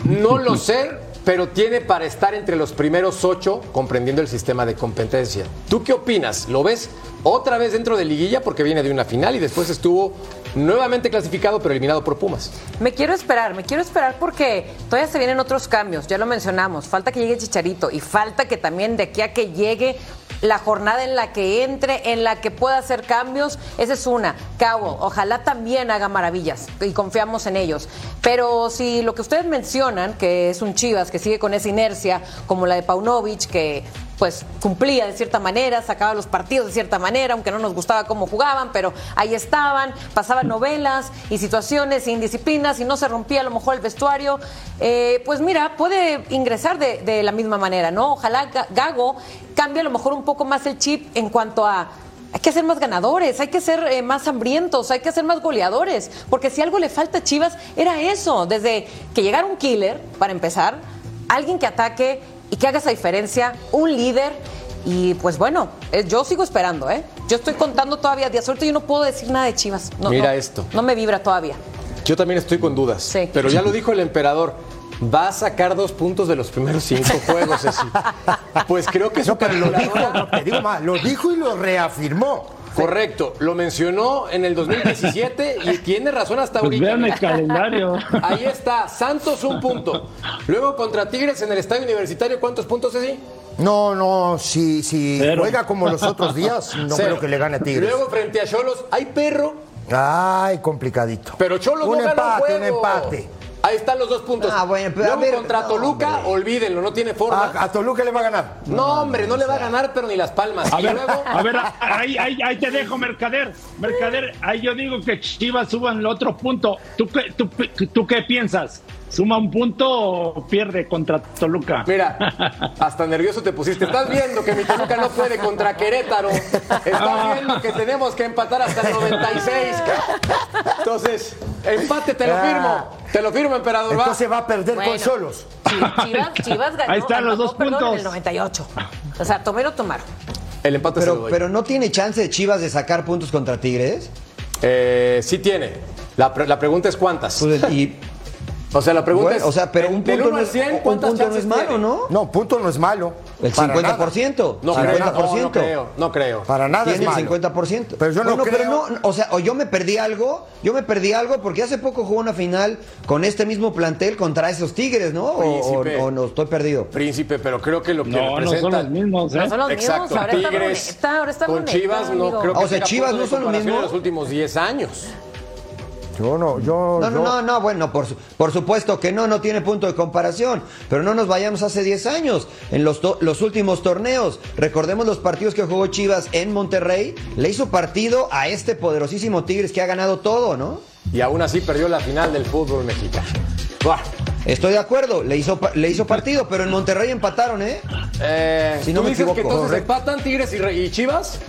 [SPEAKER 1] no lo sé, pero tiene para estar entre los primeros ocho, comprendiendo el sistema de competencia. ¿Tú qué opinas? ¿Lo ves otra vez dentro de liguilla porque viene de una final y después estuvo nuevamente clasificado pero eliminado por Pumas?
[SPEAKER 8] Me quiero esperar, me quiero esperar porque todavía se vienen otros cambios, ya lo mencionamos. Falta que llegue Chicharito y falta que también de aquí a que llegue la jornada en la que entre, en la que pueda hacer cambios, esa es una. Cabo, ojalá también haga maravillas y confiamos en ellos. Pero si lo que ustedes mencionan, que es un Chivas que sigue con esa inercia, como la de Paunovic, que pues cumplía de cierta manera, sacaba los partidos de cierta manera, aunque no nos gustaba cómo jugaban, pero ahí estaban, pasaban novelas y situaciones, indisciplinas, y no se rompía a lo mejor el vestuario, eh, pues mira, puede ingresar de, la misma manera, ¿no? Ojalá Ga- Gago cambie a lo mejor un poco más el chip en cuanto a hay que ser más ganadores, hay que ser eh, más hambrientos, hay que ser más goleadores, porque si algo le falta a Chivas era eso, desde que llegara un killer, para empezar, alguien que ataque y que haga esa diferencia, un líder. Y pues bueno, eh, yo sigo esperando, ¿eh? Yo estoy contando todavía días. Ahorita yo no puedo decir nada de Chivas. No,
[SPEAKER 1] Mira
[SPEAKER 8] no,
[SPEAKER 1] esto.
[SPEAKER 8] No me vibra todavía.
[SPEAKER 1] Yo también estoy con dudas.
[SPEAKER 8] Sí.
[SPEAKER 1] Pero ya lo dijo el emperador. Va a sacar dos puntos de los primeros cinco juegos, Ceci. Pues creo que su
[SPEAKER 11] No, pero lo dijo, no, te digo más, lo dijo y lo reafirmó.
[SPEAKER 1] Correcto, lo mencionó en el 2017 y tiene razón hasta
[SPEAKER 9] Pues
[SPEAKER 1] ahorita.
[SPEAKER 9] vean el calendario.
[SPEAKER 1] Ahí está, Santos un punto. Luego contra Tigres en el estadio universitario, ¿cuántos puntos, Ceci?
[SPEAKER 11] No, no, si, si
[SPEAKER 1] Cero.
[SPEAKER 11] juega como los otros días, no
[SPEAKER 1] Cero.
[SPEAKER 11] creo que le gane a Tigres.
[SPEAKER 1] Luego frente a Cholos, hay perro,
[SPEAKER 11] Ay, complicadito.
[SPEAKER 1] pero Cholos
[SPEAKER 11] un
[SPEAKER 1] no gana
[SPEAKER 11] empate, un
[SPEAKER 1] juego.
[SPEAKER 11] empate.
[SPEAKER 1] Ahí están los dos puntos.
[SPEAKER 10] Ah, bueno, pero a
[SPEAKER 1] Luego
[SPEAKER 10] ver,
[SPEAKER 1] contra
[SPEAKER 10] no,
[SPEAKER 1] Toluca,
[SPEAKER 10] hombre.
[SPEAKER 1] olvídenlo, no tiene forma.
[SPEAKER 11] A, a Toluca le va a ganar.
[SPEAKER 1] no, hombre, no le va a ganar, pero ni las palmas.
[SPEAKER 9] A
[SPEAKER 1] y
[SPEAKER 9] ver,
[SPEAKER 1] luego,
[SPEAKER 9] a ver, ahí, ahí, ahí te dejo, Mercader. Mercader, ahí yo digo que Chivas suba el otro punto. ¿Tú qué, tú, tú qué piensas? ¿Suma un punto o pierde contra Toluca?
[SPEAKER 1] Mira, hasta nervioso te pusiste. Estás viendo que mi Toluca no puede contra Querétaro. Estás viendo que tenemos que empatar hasta el 96. ca- Entonces, empate, te lo firmo. Te lo firmo, emperador.
[SPEAKER 11] Entonces va a perder
[SPEAKER 8] Bueno.
[SPEAKER 11] con Solos.
[SPEAKER 8] Chi- Chivas, Chivas ganó,
[SPEAKER 9] Ahí están los dos puntos.
[SPEAKER 8] en el 98. O sea, tomero tomaron.
[SPEAKER 1] El empate se lo
[SPEAKER 10] Pero,
[SPEAKER 1] doy.
[SPEAKER 10] pero no tiene chance de Chivas de sacar puntos contra Tigres.
[SPEAKER 1] Eh, sí tiene. La, pre- la pregunta es cuántas.
[SPEAKER 10] Pues, y,
[SPEAKER 1] o sea, la pregunta
[SPEAKER 10] Bueno,
[SPEAKER 1] es.
[SPEAKER 10] o sea, pero un punto no es-
[SPEAKER 1] 100,
[SPEAKER 10] un
[SPEAKER 1] ¿cuántas
[SPEAKER 10] punto no es malo,
[SPEAKER 1] tiene?
[SPEAKER 10] ¿no?
[SPEAKER 11] No, punto no es malo.
[SPEAKER 10] El
[SPEAKER 11] Para
[SPEAKER 10] 50%.
[SPEAKER 1] No,
[SPEAKER 11] Para
[SPEAKER 1] creo,
[SPEAKER 11] nada.
[SPEAKER 1] no, no
[SPEAKER 10] 50%.
[SPEAKER 1] creo, no creo.
[SPEAKER 11] Para nada
[SPEAKER 10] Tiene
[SPEAKER 11] es malo.
[SPEAKER 10] el 50%.
[SPEAKER 11] Pero yo no
[SPEAKER 10] Bueno, pero
[SPEAKER 11] creo-
[SPEAKER 10] no, o sea, o yo me perdí algo, yo me perdí algo porque hace poco jugó una final con este mismo plantel contra esos Tigres, ¿no? O, o- no, estoy perdido.
[SPEAKER 1] Príncipe, pero creo que lo que
[SPEAKER 9] No, no
[SPEAKER 1] representa.
[SPEAKER 9] son los mismos, ¿eh?
[SPEAKER 8] No son los
[SPEAKER 1] Exacto,
[SPEAKER 8] mismos. Ahora está
[SPEAKER 1] Tigres
[SPEAKER 8] Bruneta, ahora está
[SPEAKER 1] con Chivas no creo que
[SPEAKER 10] O sea, Chivas no son lo
[SPEAKER 1] comparación
[SPEAKER 10] mismo.
[SPEAKER 1] en los últimos 10 años.
[SPEAKER 11] Yo no, yo.
[SPEAKER 10] No, no,
[SPEAKER 11] yo-
[SPEAKER 10] no, no, bueno, por, su- por supuesto que no, no tiene punto de comparación, pero no nos vayamos hace 10 años, en los, to- los últimos torneos, recordemos los partidos que jugó Chivas en Monterrey, le hizo partido a este poderosísimo Tigres que ha ganado todo, ¿no?
[SPEAKER 1] Y aún así perdió la final del fútbol mexicano. Buah.
[SPEAKER 10] Estoy de acuerdo, le hizo, pa- le hizo partido, pero en Monterrey empataron, ¿eh?
[SPEAKER 1] Eh,
[SPEAKER 10] Si no
[SPEAKER 1] ¿Tú
[SPEAKER 10] me
[SPEAKER 1] dices que
[SPEAKER 10] equivoco.
[SPEAKER 1] entonces
[SPEAKER 10] Correcto.
[SPEAKER 1] empatan Tigres y, y Chivas?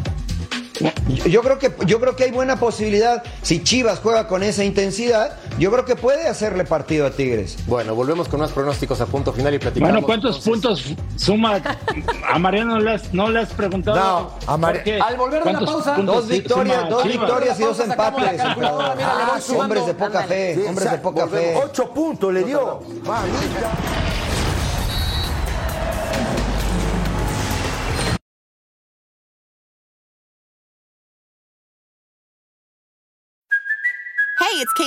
[SPEAKER 10] Yo- creo que yo creo que hay buena posibilidad si Chivas juega con esa intensidad, yo creo que puede hacerle partido a Tigres.
[SPEAKER 1] Bueno, volvemos con más pronósticos a punto final y platicamos.
[SPEAKER 9] Bueno, ¿cuántos
[SPEAKER 1] entonces.
[SPEAKER 9] puntos suma? A Mariano no le has, no le has preguntado.
[SPEAKER 11] No, a Mari-
[SPEAKER 9] ¿por qué?
[SPEAKER 1] Al volver de la
[SPEAKER 9] ¿Cuántos
[SPEAKER 1] pausa,
[SPEAKER 10] Dos victorias, dos
[SPEAKER 9] Chivas?
[SPEAKER 10] victorias y dos empates.
[SPEAKER 1] mira,
[SPEAKER 10] Ah, hombres de poca fe,
[SPEAKER 11] Sí,
[SPEAKER 10] hombres de poca fe.
[SPEAKER 11] volvemos. Ocho puntos le dio. Mamita.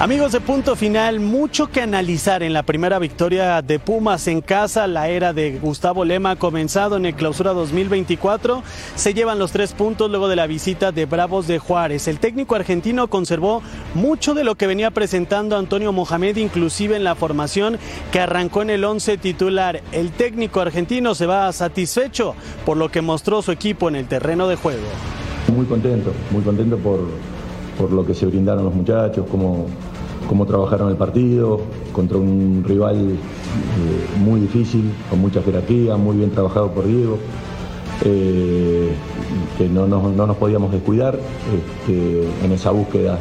[SPEAKER 12] Amigos de punto final, mucho que analizar en la primera victoria de Pumas en casa. La era de Gustavo Lema ha comenzado en el clausura 2024. Se llevan los tres puntos luego de la visita de Bravos de Juárez. El técnico argentino conservó mucho de lo que venía presentando Antonio Mohamed, inclusive en la formación que arrancó en el 11 titular. El técnico argentino se va satisfecho por lo que mostró su equipo en el terreno de juego.
[SPEAKER 6] Muy contento, muy contento por, por lo que se brindaron los muchachos, cómo, cómo trabajaron el partido contra un rival eh, muy difícil, con mucha jerarquía, muy bien trabajado por Diego, eh, que no nos, no nos podíamos descuidar este, en esa búsqueda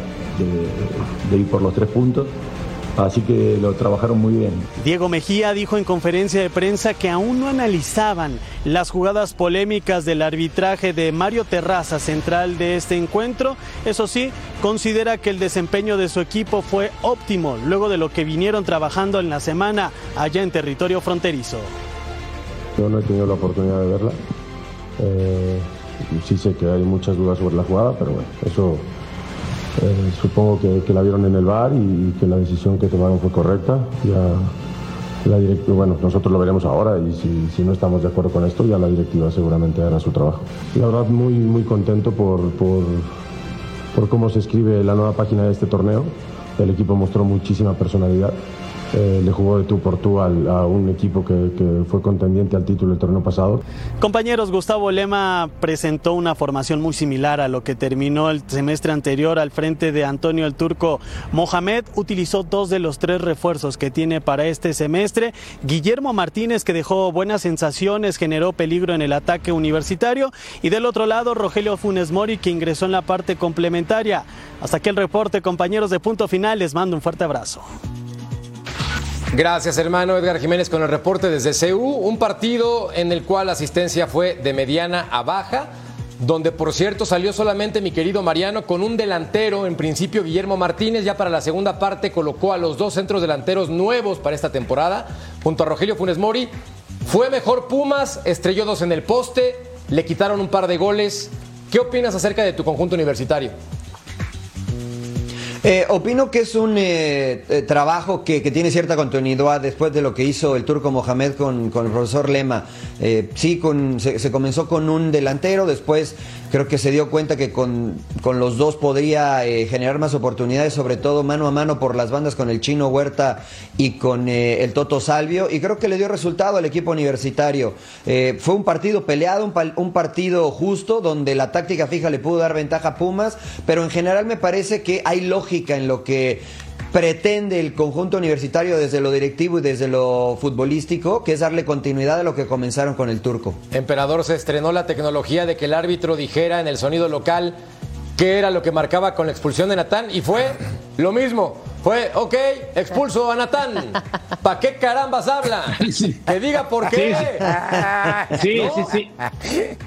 [SPEAKER 6] de ir por los tres puntos. Así que lo trabajaron muy bien.
[SPEAKER 12] Diego Mejía dijo en conferencia de prensa que aún no analizaban las jugadas polémicas del arbitraje de Mario Terraza, central de este encuentro. Eso sí, considera que el desempeño de su equipo fue óptimo luego de lo que vinieron trabajando en la semana allá en territorio fronterizo.
[SPEAKER 6] Yo no he tenido la oportunidad de verla. Eh, sí sé que hay muchas dudas sobre la jugada, pero bueno, eso eh, supongo que, la vieron en el bar y que la decisión que tomaron fue correcta. Ya la directiva, bueno, nosotros lo veremos ahora y si, si no estamos de acuerdo con esto, ya la directiva seguramente hará su trabajo. La verdad, muy, muy contento por, por, por cómo se escribe la nueva página de este torneo. El equipo mostró muchísima personalidad. Eh, le jugó de tú por tú al- a un equipo que, que fue contendiente al título el torneo pasado.
[SPEAKER 12] Compañeros, Gustavo Lema presentó una formación muy similar a lo que terminó el semestre anterior al frente de Antonio el Turco Mohamed. Utilizó dos de los tres refuerzos que tiene para este semestre. Guillermo Martínez, que dejó buenas sensaciones, generó peligro en el ataque universitario. Y del otro lado, Rogelio Funes Mori, que ingresó en la parte complementaria. Hasta aquí el reporte, compañeros de punto final. Les mando un fuerte abrazo.
[SPEAKER 1] Gracias, hermano Edgar Jiménez, con el reporte desde CEU. Un partido en el cual la asistencia fue de mediana a baja, donde por cierto salió solamente mi querido Mariano con un delantero, en principio Guillermo Martínez. Ya para la segunda parte colocó a los dos centros delanteros nuevos para esta temporada, junto a Rogelio Funes Mori. Fue mejor Pumas, estrelló dos en el poste, le quitaron un par de goles. ¿Qué opinas acerca de tu conjunto universitario?
[SPEAKER 10] Eh, opino que es un eh, eh, trabajo que, tiene cierta continuidad después de lo que hizo el turco Mohamed con, con el profesor Lema. Eh, sí, con, se comenzó con un delantero, después creo que se dio cuenta que con, con los dos podría eh, generar más oportunidades, sobre todo mano a mano por las bandas con el chino Huerta y con eh, el Toto Salvio, y creo que le dio resultado al equipo universitario. Eh, fue un partido peleado, un, partido justo, donde la táctica fija le pudo dar ventaja a Pumas, pero en general me parece que hay lógica en lo que pretende el conjunto universitario desde lo directivo y desde lo futbolístico, que es darle continuidad a lo que comenzaron con el turco.
[SPEAKER 1] Emperador se estrenó la tecnología de que el árbitro dijera en el sonido local qué era lo que marcaba con la expulsión de Natán y fue lo mismo. Fue, ok, expulso a Natán. ¿Para qué carambas habla? Que diga por qué.
[SPEAKER 9] Sí,
[SPEAKER 1] ¿No?
[SPEAKER 9] sí, sí.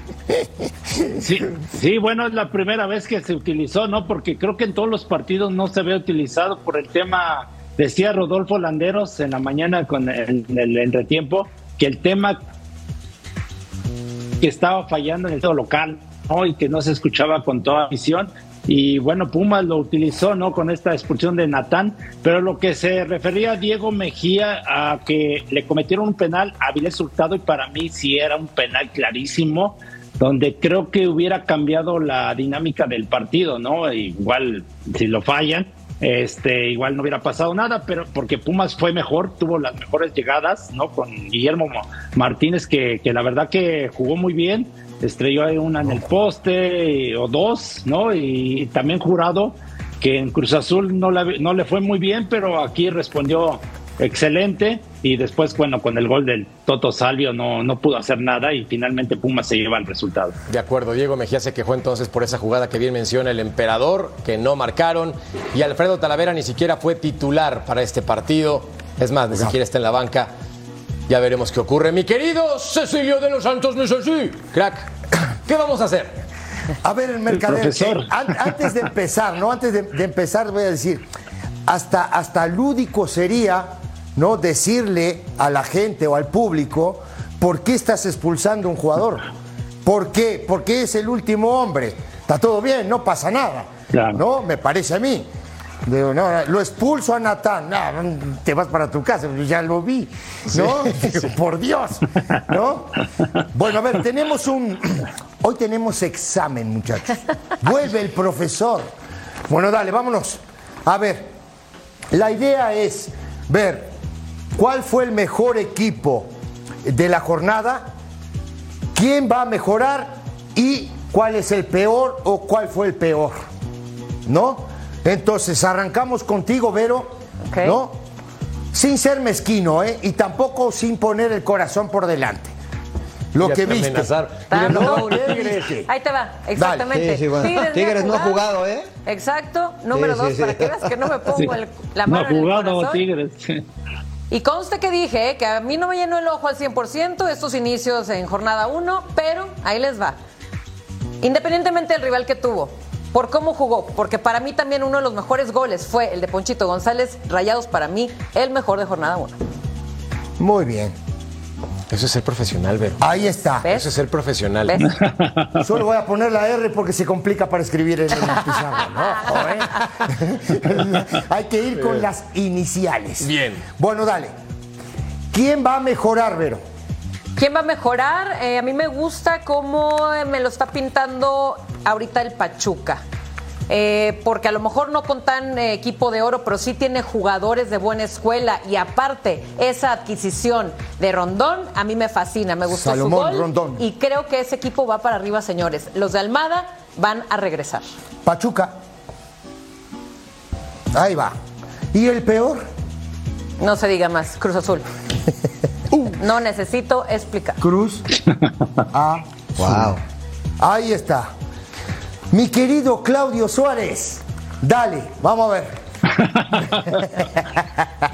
[SPEAKER 9] Sí, bueno, es la primera vez que se utilizó, ¿no? Porque creo que en todos los partidos no se había utilizado por el tema, decía Rodolfo Landeros en la mañana con el, el entretiempo, que el tema que estaba fallando en el local, ¿no? Y que no se escuchaba con toda visión. Y bueno, Pumas lo utilizó, ¿no? Con esta expulsión de Natán. Pero lo que se refería a Diego Mejía a que le cometieron un penal a Avilés Hurtado y para mí sí era un penal clarísimo, donde creo que hubiera cambiado la dinámica del partido, ¿no? Igual, si lo fallan, este, igual no hubiera pasado nada, pero porque Pumas fue mejor, tuvo las mejores llegadas, ¿no? Con Guillermo Mo- Martínez, que, que la verdad que jugó muy bien, estrelló ahí una en el poste eh, o dos, ¿no? Y también jurado que en Cruz Azul no, la- no le fue muy bien, pero aquí respondió excelente y después, bueno, con el gol del Toto Salvio no, no pudo hacer nada y finalmente Pumas se lleva el resultado.
[SPEAKER 1] De acuerdo, Diego Mejía se quejó entonces por esa jugada que bien menciona el emperador, que no marcaron, y Alfredo Talavera ni siquiera fue titular para este partido. Es más, ni siquiera está en la banca. Ya veremos qué ocurre. Mi querido Cecilio de los Santos, Ceci. Crack, ¿qué vamos a hacer?
[SPEAKER 11] A ver, el mercader,
[SPEAKER 1] profesor.
[SPEAKER 11] eh, an- antes de empezar, ¿no? Antes de, de empezar, voy a decir, hasta, hasta lúdico sería, ¿no? Decirle a la gente o al público, ¿por qué estás expulsando a un jugador? ¿Por qué? Porque es el último hombre. Está todo bien, no pasa nada. ¿No? Me parece a mí. Digo, no, lo expulso a Natán. Te vas para tu casa, ya lo vi. ¿No? Por Dios. ¿No? Bueno, a ver, tenemos un. Hoy tenemos examen, muchachos. Vuelve el profesor. Bueno, dale, vámonos. A ver, la idea es ver cuál fue el mejor equipo de la jornada, quién va a mejorar y cuál es el peor o cuál fue el peor. ¿No? Entonces, arrancamos contigo, Vero. ¿No? Sin ser mezquino, ¿eh? Y tampoco sin poner el corazón por delante. Lo que
[SPEAKER 1] te
[SPEAKER 11] viste.
[SPEAKER 1] amenazar.
[SPEAKER 11] No, ¿qué viste?
[SPEAKER 8] Ahí te va, exactamente.
[SPEAKER 10] Sí, sí, bueno. Tigres no ha jugado, ¿eh?
[SPEAKER 8] Exacto, número
[SPEAKER 10] Sí,
[SPEAKER 8] dos,
[SPEAKER 10] sí, sí.
[SPEAKER 8] para que veas que no me pongo
[SPEAKER 9] Sí.
[SPEAKER 8] el- la
[SPEAKER 9] no
[SPEAKER 8] mano
[SPEAKER 9] ha
[SPEAKER 8] en el
[SPEAKER 9] jugado
[SPEAKER 8] corazón.
[SPEAKER 9] Tigres.
[SPEAKER 8] Y conste que dije que a mí no me llenó el ojo al 100% estos inicios en jornada 1, pero ahí les va. Independientemente del rival que tuvo, por cómo jugó, porque para mí también uno de los mejores goles fue el de Ponchito González, Rayados para mí el mejor de jornada 1.
[SPEAKER 11] Muy bien.
[SPEAKER 1] Eso es ser profesional, Vero.
[SPEAKER 11] Ahí está.
[SPEAKER 1] Eso es ser profesional.
[SPEAKER 11] Solo voy a poner la R porque se complica para escribir en el pizarra. ¿no? ¿Eh? Hay que ir con las iniciales.
[SPEAKER 1] Bien.
[SPEAKER 11] Bueno, dale. ¿Quién va a mejorar, Vero?
[SPEAKER 8] ¿Quién va a mejorar? Eh, a mí me gusta cómo me lo está pintando ahorita el Pachuca. Eh, porque a lo mejor no con tan eh, equipo de oro, pero sí tiene jugadores de buena escuela y aparte esa adquisición de Rondón a mí me fascina, me gustó
[SPEAKER 11] Salomón
[SPEAKER 8] su gol
[SPEAKER 11] Rondón.
[SPEAKER 8] y creo que ese equipo va para arriba, señores. Los de Almada van a regresar.
[SPEAKER 11] Pachuca. Ahí va. ¿Y el peor?
[SPEAKER 8] No se diga más, Cruz Azul. No necesito explicar.
[SPEAKER 11] Cruz. A.
[SPEAKER 10] Wow.
[SPEAKER 11] Ahí está. Mi querido Claudio Suárez. Dale, vamos a ver.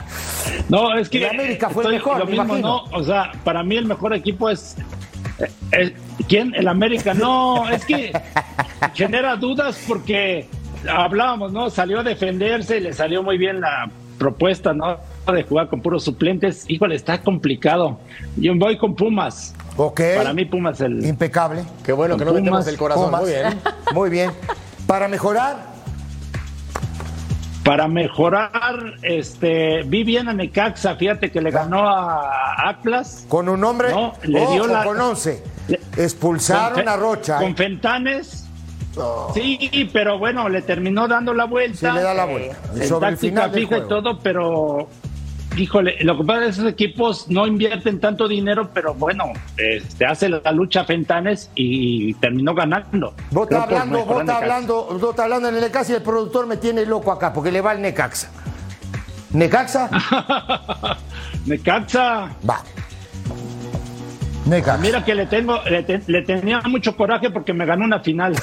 [SPEAKER 9] No, es que
[SPEAKER 11] El América fue el mejor,
[SPEAKER 9] lo
[SPEAKER 11] me
[SPEAKER 9] mismo,
[SPEAKER 11] imagino.
[SPEAKER 9] no, o sea, para mí el mejor equipo es eh, eh, ¿quién? El América. No, es que genera dudas porque hablábamos, ¿no? Salió a defenderse y le salió muy bien la propuesta, ¿no? De jugar con puros suplentes. Híjole, está complicado. Yo voy con Pumas.
[SPEAKER 11] Ok.
[SPEAKER 9] Para mí Pumas el
[SPEAKER 11] Impecable.
[SPEAKER 1] Qué bueno que no
[SPEAKER 9] Pumas,
[SPEAKER 1] metemos el corazón.
[SPEAKER 11] Pumas.
[SPEAKER 1] Muy bien.
[SPEAKER 11] Muy bien. Para mejorar,
[SPEAKER 9] Para mejorar, este, vi bien a Necaxa, fíjate que le ganó a Atlas.
[SPEAKER 11] con un hombre,
[SPEAKER 9] No, le dio la-
[SPEAKER 11] con 11.
[SPEAKER 9] le-
[SPEAKER 11] Expulsaron
[SPEAKER 9] Con
[SPEAKER 11] a Rocha.
[SPEAKER 9] Con
[SPEAKER 11] ¿eh?
[SPEAKER 9] Fentanes. Sí, pero bueno, le terminó dando la vuelta.
[SPEAKER 11] Sí, le da la vuelta.
[SPEAKER 9] En
[SPEAKER 11] Sobre el final del
[SPEAKER 9] fija y todo, pero híjole, lo que pasa es que esos equipos no invierten tanto dinero, pero bueno, este, hace la lucha Fentanes y terminó ganando.
[SPEAKER 11] Vos hablando, vos
[SPEAKER 9] Necaxa.
[SPEAKER 11] hablando, vos estás hablando en el Necaxa y el productor me tiene loco acá porque le va el Necaxa. ¿Necaxa?
[SPEAKER 9] Necaxa.
[SPEAKER 11] Va. Necaxa.
[SPEAKER 9] Mira que le tengo, le, te- le tenía mucho coraje porque me ganó una final,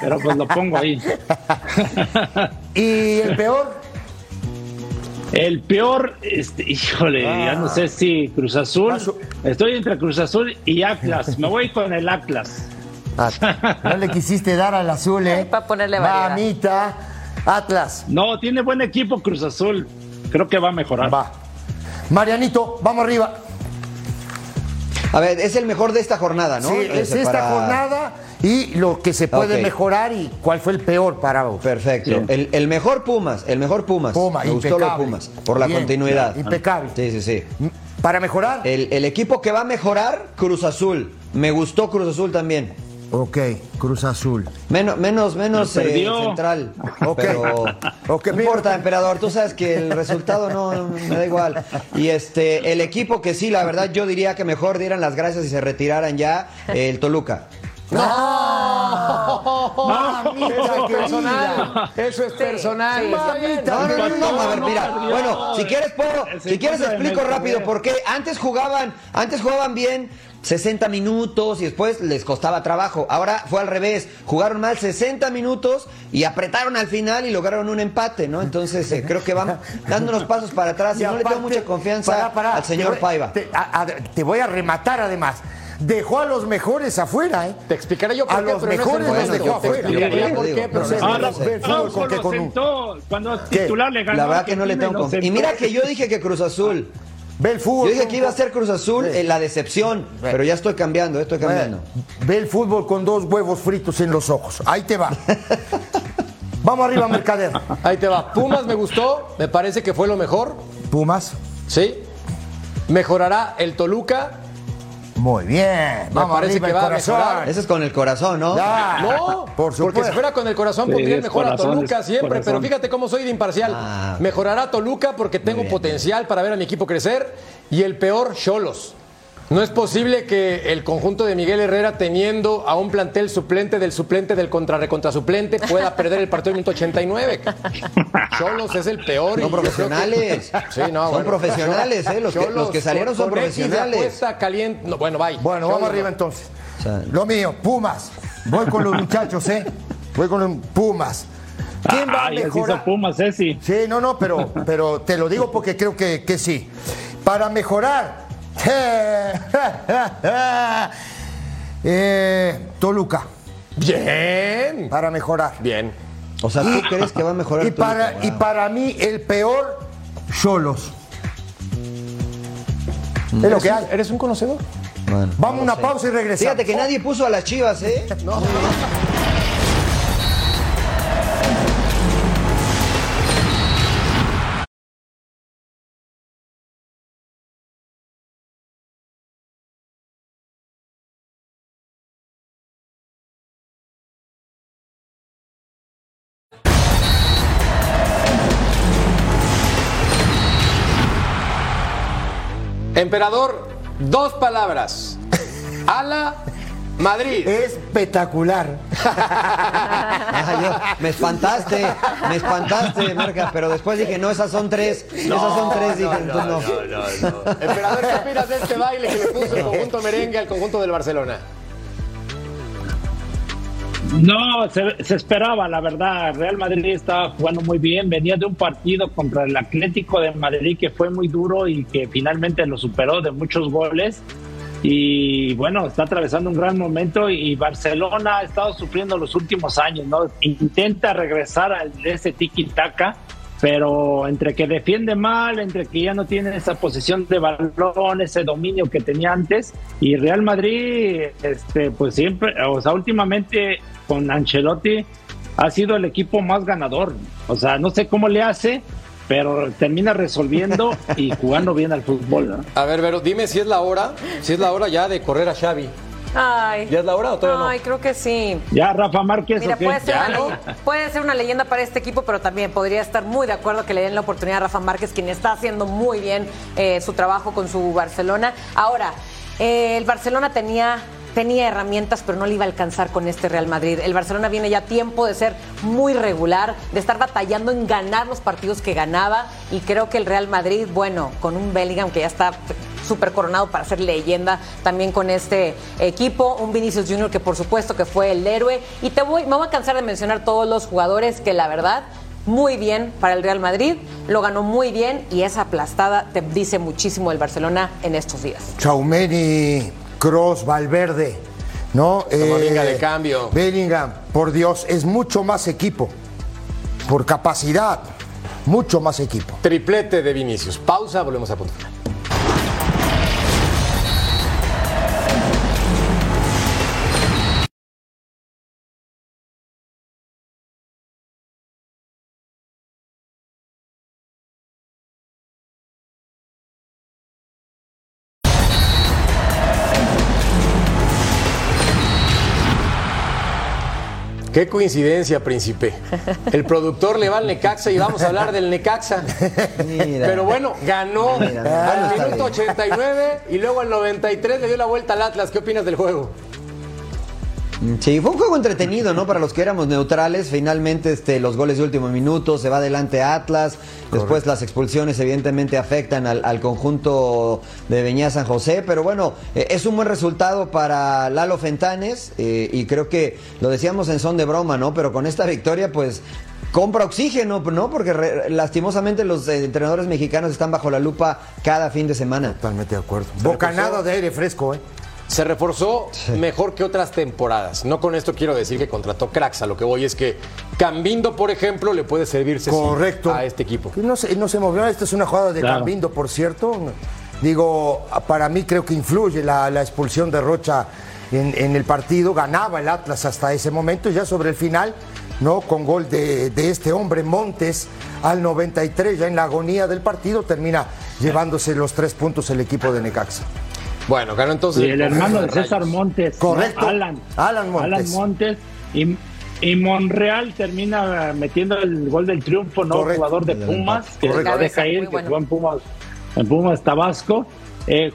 [SPEAKER 9] pero pues lo pongo ahí.
[SPEAKER 11] ¿Y el peor?
[SPEAKER 9] El peor, este, híjole, ya no sé si Cruz Azul. Estoy entre Cruz Azul y Atlas. Me voy con el Atlas.
[SPEAKER 11] Ah, no le quisiste dar al azul, ¿eh?
[SPEAKER 8] Para ponerle variedad.
[SPEAKER 11] Mamita. Atlas.
[SPEAKER 9] No, tiene buen equipo Cruz Azul. Creo que va a mejorar.
[SPEAKER 11] Va. Marianito, vamos arriba.
[SPEAKER 10] A ver, es el mejor de esta jornada, ¿no?
[SPEAKER 11] Sí, es esta
[SPEAKER 10] para-
[SPEAKER 11] jornada y lo que se puede mejorar y cuál fue el peor para vos.
[SPEAKER 10] Perfecto. El, el mejor Pumas, el mejor Pumas.
[SPEAKER 11] Puma,
[SPEAKER 10] Me gustó. Pumas, por la
[SPEAKER 11] Bien,
[SPEAKER 10] continuidad.
[SPEAKER 11] impecable.
[SPEAKER 10] Sí, sí, sí.
[SPEAKER 11] Para mejorar.
[SPEAKER 10] El, el equipo que va a mejorar, Cruz Azul. Me gustó Cruz Azul también.
[SPEAKER 11] Ok, Cruz Azul.
[SPEAKER 10] Menos, menos, menos
[SPEAKER 9] Nos
[SPEAKER 10] eh, central.
[SPEAKER 11] Ok.
[SPEAKER 10] Pero
[SPEAKER 11] Ok,
[SPEAKER 10] no importa, emperador. Tú sabes que el resultado no, no- me da igual. Y este, el equipo que sí, la verdad, yo diría que mejor dieran las gracias y se retiraran ya, el Toluca.
[SPEAKER 11] Mamita
[SPEAKER 1] Eso es
[SPEAKER 11] querida.
[SPEAKER 1] personal. Eso es personal.
[SPEAKER 11] Mamita
[SPEAKER 10] No, no, no, no, no, a ver,
[SPEAKER 9] No,
[SPEAKER 10] mira. Bueno, si quieres puedo, si quieres explico rápido por qué. Antes jugaban, antes jugaban bien 60 minutos y después les costaba trabajo. Ahora fue al revés. Jugaron mal 60 minutos y apretaron al final y lograron un empate, ¿no? Entonces eh, creo que van dando unos pasos para atrás y,
[SPEAKER 11] Y
[SPEAKER 10] no le tengo mucha confianza al señor
[SPEAKER 11] te voy-
[SPEAKER 10] Paiva.
[SPEAKER 11] Te, a- a- te voy a rematar además. Dejó a los mejores afuera, ¿eh?
[SPEAKER 1] Te explicaré yo por
[SPEAKER 11] A
[SPEAKER 1] qué,
[SPEAKER 11] los
[SPEAKER 1] no es el
[SPEAKER 11] mejores los
[SPEAKER 1] momento.
[SPEAKER 11] dejó
[SPEAKER 1] Te
[SPEAKER 11] afuera.
[SPEAKER 9] Ah. Cuando
[SPEAKER 11] ¿Qué?
[SPEAKER 9] titular le ganó.
[SPEAKER 10] La
[SPEAKER 9] a
[SPEAKER 10] verdad que no le tengo. Y mira que yo dije que Cruz Azul.
[SPEAKER 11] Ve el fútbol.
[SPEAKER 10] Yo dije que iba a ser Cruz Azul eh, la decepción, pero ya estoy cambiando, estoy cambiando.
[SPEAKER 11] Ve el fútbol con dos huevos fritos en los ojos. Ahí te va. Vamos arriba, Mercader.
[SPEAKER 1] Ahí te va. Pumas me gustó, me parece que fue lo mejor.
[SPEAKER 11] Pumas.
[SPEAKER 1] Sí. Mejorará el Toluca.
[SPEAKER 11] Muy bien.
[SPEAKER 1] Me
[SPEAKER 11] Vamos
[SPEAKER 1] parece
[SPEAKER 11] arriba,
[SPEAKER 1] que va a mejorar.
[SPEAKER 10] Ese es con el corazón, ¿no?
[SPEAKER 11] Ya.
[SPEAKER 1] No,
[SPEAKER 11] por supuesto.
[SPEAKER 1] porque si fuera con el corazón
[SPEAKER 9] Sí,
[SPEAKER 1] pondría mejor a Toluca siempre,
[SPEAKER 9] corazón.
[SPEAKER 1] pero fíjate cómo soy de imparcial.
[SPEAKER 10] Ah.
[SPEAKER 1] Mejorará Toluca porque tengo potencial para ver a mi equipo crecer y el peor, Cholos. No es posible que el conjunto de Miguel Herrera, teniendo a un plantel suplente del suplente del contra recontra suplente, pueda perder el partido en minuto 89. Cholos es el peor.
[SPEAKER 10] Son
[SPEAKER 1] que-
[SPEAKER 10] profesionales.
[SPEAKER 1] Sí, no,
[SPEAKER 10] Son
[SPEAKER 1] bueno.
[SPEAKER 10] profesionales, ¿eh? Los que-
[SPEAKER 1] Cholos
[SPEAKER 10] los que salieron son profesionales.
[SPEAKER 1] caliente. No, bueno, bye.
[SPEAKER 11] Bueno,
[SPEAKER 1] Cholos
[SPEAKER 11] vamos arriba entonces. Lo mío, Pumas. Voy con los muchachos, ¿eh? Voy con los Pumas. ¿Quién va a mejorar?
[SPEAKER 9] Pumas, eh, sí.
[SPEAKER 11] Sí, no, no, pero, pero te lo digo porque creo que, que sí. Para mejorar. eh, Toluca.
[SPEAKER 1] Bien.
[SPEAKER 11] Para mejorar.
[SPEAKER 1] Bien.
[SPEAKER 10] o sea, ¿tú crees que va a mejorar
[SPEAKER 11] Y
[SPEAKER 10] Toluca?
[SPEAKER 11] para, y para mí, el peor, Cholos. Es lo que hay.
[SPEAKER 1] ¿Eres un conocedor?
[SPEAKER 10] Bueno,
[SPEAKER 11] Vamos a
[SPEAKER 10] no
[SPEAKER 11] una
[SPEAKER 10] sé.
[SPEAKER 11] pausa y regresamos.
[SPEAKER 10] Fíjate que nadie puso a las chivas, ¿eh?
[SPEAKER 1] Emperador, dos palabras. Ala Madrid.
[SPEAKER 11] Espectacular.
[SPEAKER 10] Ah, yo- me espantaste, me espantaste, Merca, pero después dije, no, esas son tres, esas son tres, dije, entonces no.
[SPEAKER 1] Emperador, ¿qué opinas de este baile que le puso el conjunto merengue al conjunto del Barcelona?
[SPEAKER 9] No, se, esperaba, la verdad. Real Madrid estaba jugando muy bien. Venía de un partido contra el Atlético de Madrid que fue muy duro y que finalmente lo superó de muchos goles. Y bueno, está atravesando un gran momento y Barcelona ha estado sufriendo los últimos años, ¿no? Intenta regresar a ese tiki-taka, pero entre que defiende mal, entre que ya no tiene esa posición de balón, ese dominio que tenía antes, y Real Madrid, este, pues siempre, o sea, últimamente con Ancelotti ha sido el equipo más ganador. O sea, no sé cómo le hace, pero termina resolviendo y jugando bien al fútbol. ¿no?
[SPEAKER 1] A ver, Vero, dime si es la hora, si es la hora ya de correr a Xavi.
[SPEAKER 8] Ay.
[SPEAKER 1] ¿Ya es la hora o todavía no?
[SPEAKER 8] Ay, creo que sí.
[SPEAKER 9] Ya, Rafa Márquez.
[SPEAKER 8] Mira,
[SPEAKER 9] ¿o qué?
[SPEAKER 8] puede ser,
[SPEAKER 9] Ya,
[SPEAKER 8] una
[SPEAKER 9] ¿no?
[SPEAKER 8] leyenda, puede ser una leyenda para este equipo, pero también podría estar muy de acuerdo que le den la oportunidad a Rafa Márquez, quien está haciendo muy bien eh, su trabajo con su Barcelona. Ahora, eh, el Barcelona tenía tenía herramientas, pero no le iba a alcanzar con este Real Madrid. El Barcelona viene ya tiempo de ser muy regular, de estar batallando en ganar los partidos que ganaba y creo que el Real Madrid, bueno, con un Bellingham que ya está súper coronado para ser leyenda también con este equipo, un Vinicius Junior que por supuesto que fue el héroe y te voy, me voy a cansar de mencionar todos los jugadores que la verdad muy bien para el Real Madrid, lo ganó muy bien y esa aplastada te dice muchísimo el Barcelona en estos días.
[SPEAKER 11] Chaumeni, Cross, Valverde, ¿no? Eh,
[SPEAKER 1] de cambio.
[SPEAKER 11] Bellingham, por Dios, es mucho más equipo. Por capacidad, mucho más equipo.
[SPEAKER 1] Triplete de Vinicius. Pausa, volvemos a punto Qué coincidencia, príncipe. El productor le va al Necaxa y vamos a hablar del Necaxa.
[SPEAKER 10] Mira.
[SPEAKER 1] Pero bueno, ganó
[SPEAKER 10] Mira,
[SPEAKER 1] al
[SPEAKER 10] está
[SPEAKER 1] minuto
[SPEAKER 10] bien.
[SPEAKER 1] 89 y luego al 93 le dio la vuelta al Atlas. ¿Qué opinas del juego?
[SPEAKER 10] Sí, fue un juego entretenido, ¿no? Para los que éramos neutrales, finalmente este, los goles de último minuto, se va adelante Atlas, después las expulsiones evidentemente afectan al, al conjunto de Beñá San José, pero bueno, eh, es un buen resultado para Lalo Fentanes eh, y creo que lo decíamos en son de broma, ¿no? Pero con esta victoria, pues compra oxígeno, ¿no? Porque re- lastimosamente los eh, entrenadores mexicanos están bajo la lupa cada fin de semana.
[SPEAKER 11] Totalmente de acuerdo. Bocanada de aire fresco, ¿eh?
[SPEAKER 1] Se reforzó mejor que otras temporadas. No con esto quiero decir que contrató cracks. A lo que voy es que Cambindo, por ejemplo, le puede servirse sí,
[SPEAKER 11] Correcto.
[SPEAKER 1] a este equipo.
[SPEAKER 11] No se, no se movió. Esta es una jugada de
[SPEAKER 1] Claro.
[SPEAKER 11] Cambindo, por cierto. Digo, para mí creo que influye la, la expulsión de Rocha en, en el partido. Ganaba el Atlas hasta ese momento y ya sobre el final, ¿no? Con gol de, de este hombre, Montes, al 93, ya en la agonía del partido, termina llevándose los tres puntos el equipo de Necaxa.
[SPEAKER 1] Bueno, ganó entonces.
[SPEAKER 9] Y el hermano de César Montes. ¿no?
[SPEAKER 11] Correcto.
[SPEAKER 9] Alan.
[SPEAKER 11] Alan Montes.
[SPEAKER 9] Alan Montes. Y, y Monreal termina metiendo el gol del triunfo, ¿no?
[SPEAKER 11] Correcto.
[SPEAKER 9] Jugador de Pumas, que
[SPEAKER 11] Correcto.
[SPEAKER 9] lo deja ir, que
[SPEAKER 8] bueno.
[SPEAKER 9] jugó en Pumas, en Pumas Tabasco. Eh,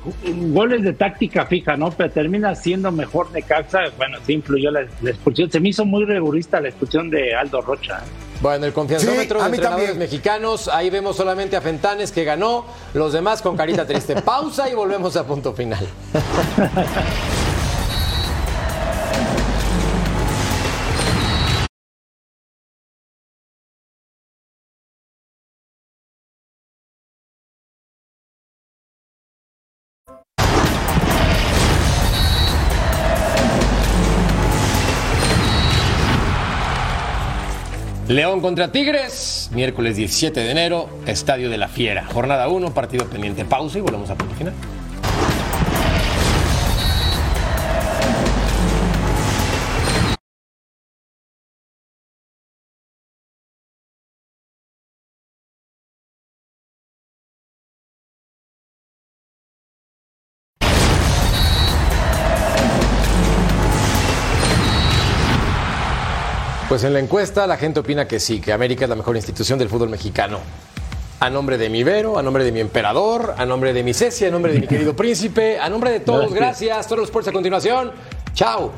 [SPEAKER 9] goles de táctica fija, ¿no? Pero termina siendo mejor Necaxa. Bueno, sí influyó la, la expulsión. Se me hizo muy rigurista la expulsión de Aldo Rocha. ¿eh?
[SPEAKER 1] Bueno, el confianzómetro
[SPEAKER 11] Sí,
[SPEAKER 1] de entrenadores
[SPEAKER 11] también.
[SPEAKER 1] mexicanos. Ahí vemos solamente a Fentanes que ganó, los demás con carita triste. Pausa y volvemos a punto final. León contra Tigres, miércoles 17 de enero, Estadio de la Fiera. Jornada 1, partido pendiente. Pausa y volvemos a punto final. Pues en la encuesta la gente opina que sí, que América es la mejor institución del fútbol mexicano. a nombre de mi Vero, a nombre de mi emperador, a nombre de mi Ceci, a nombre de mi querido príncipe, a nombre de todos, gracias. Todos los sports a continuación. Chao.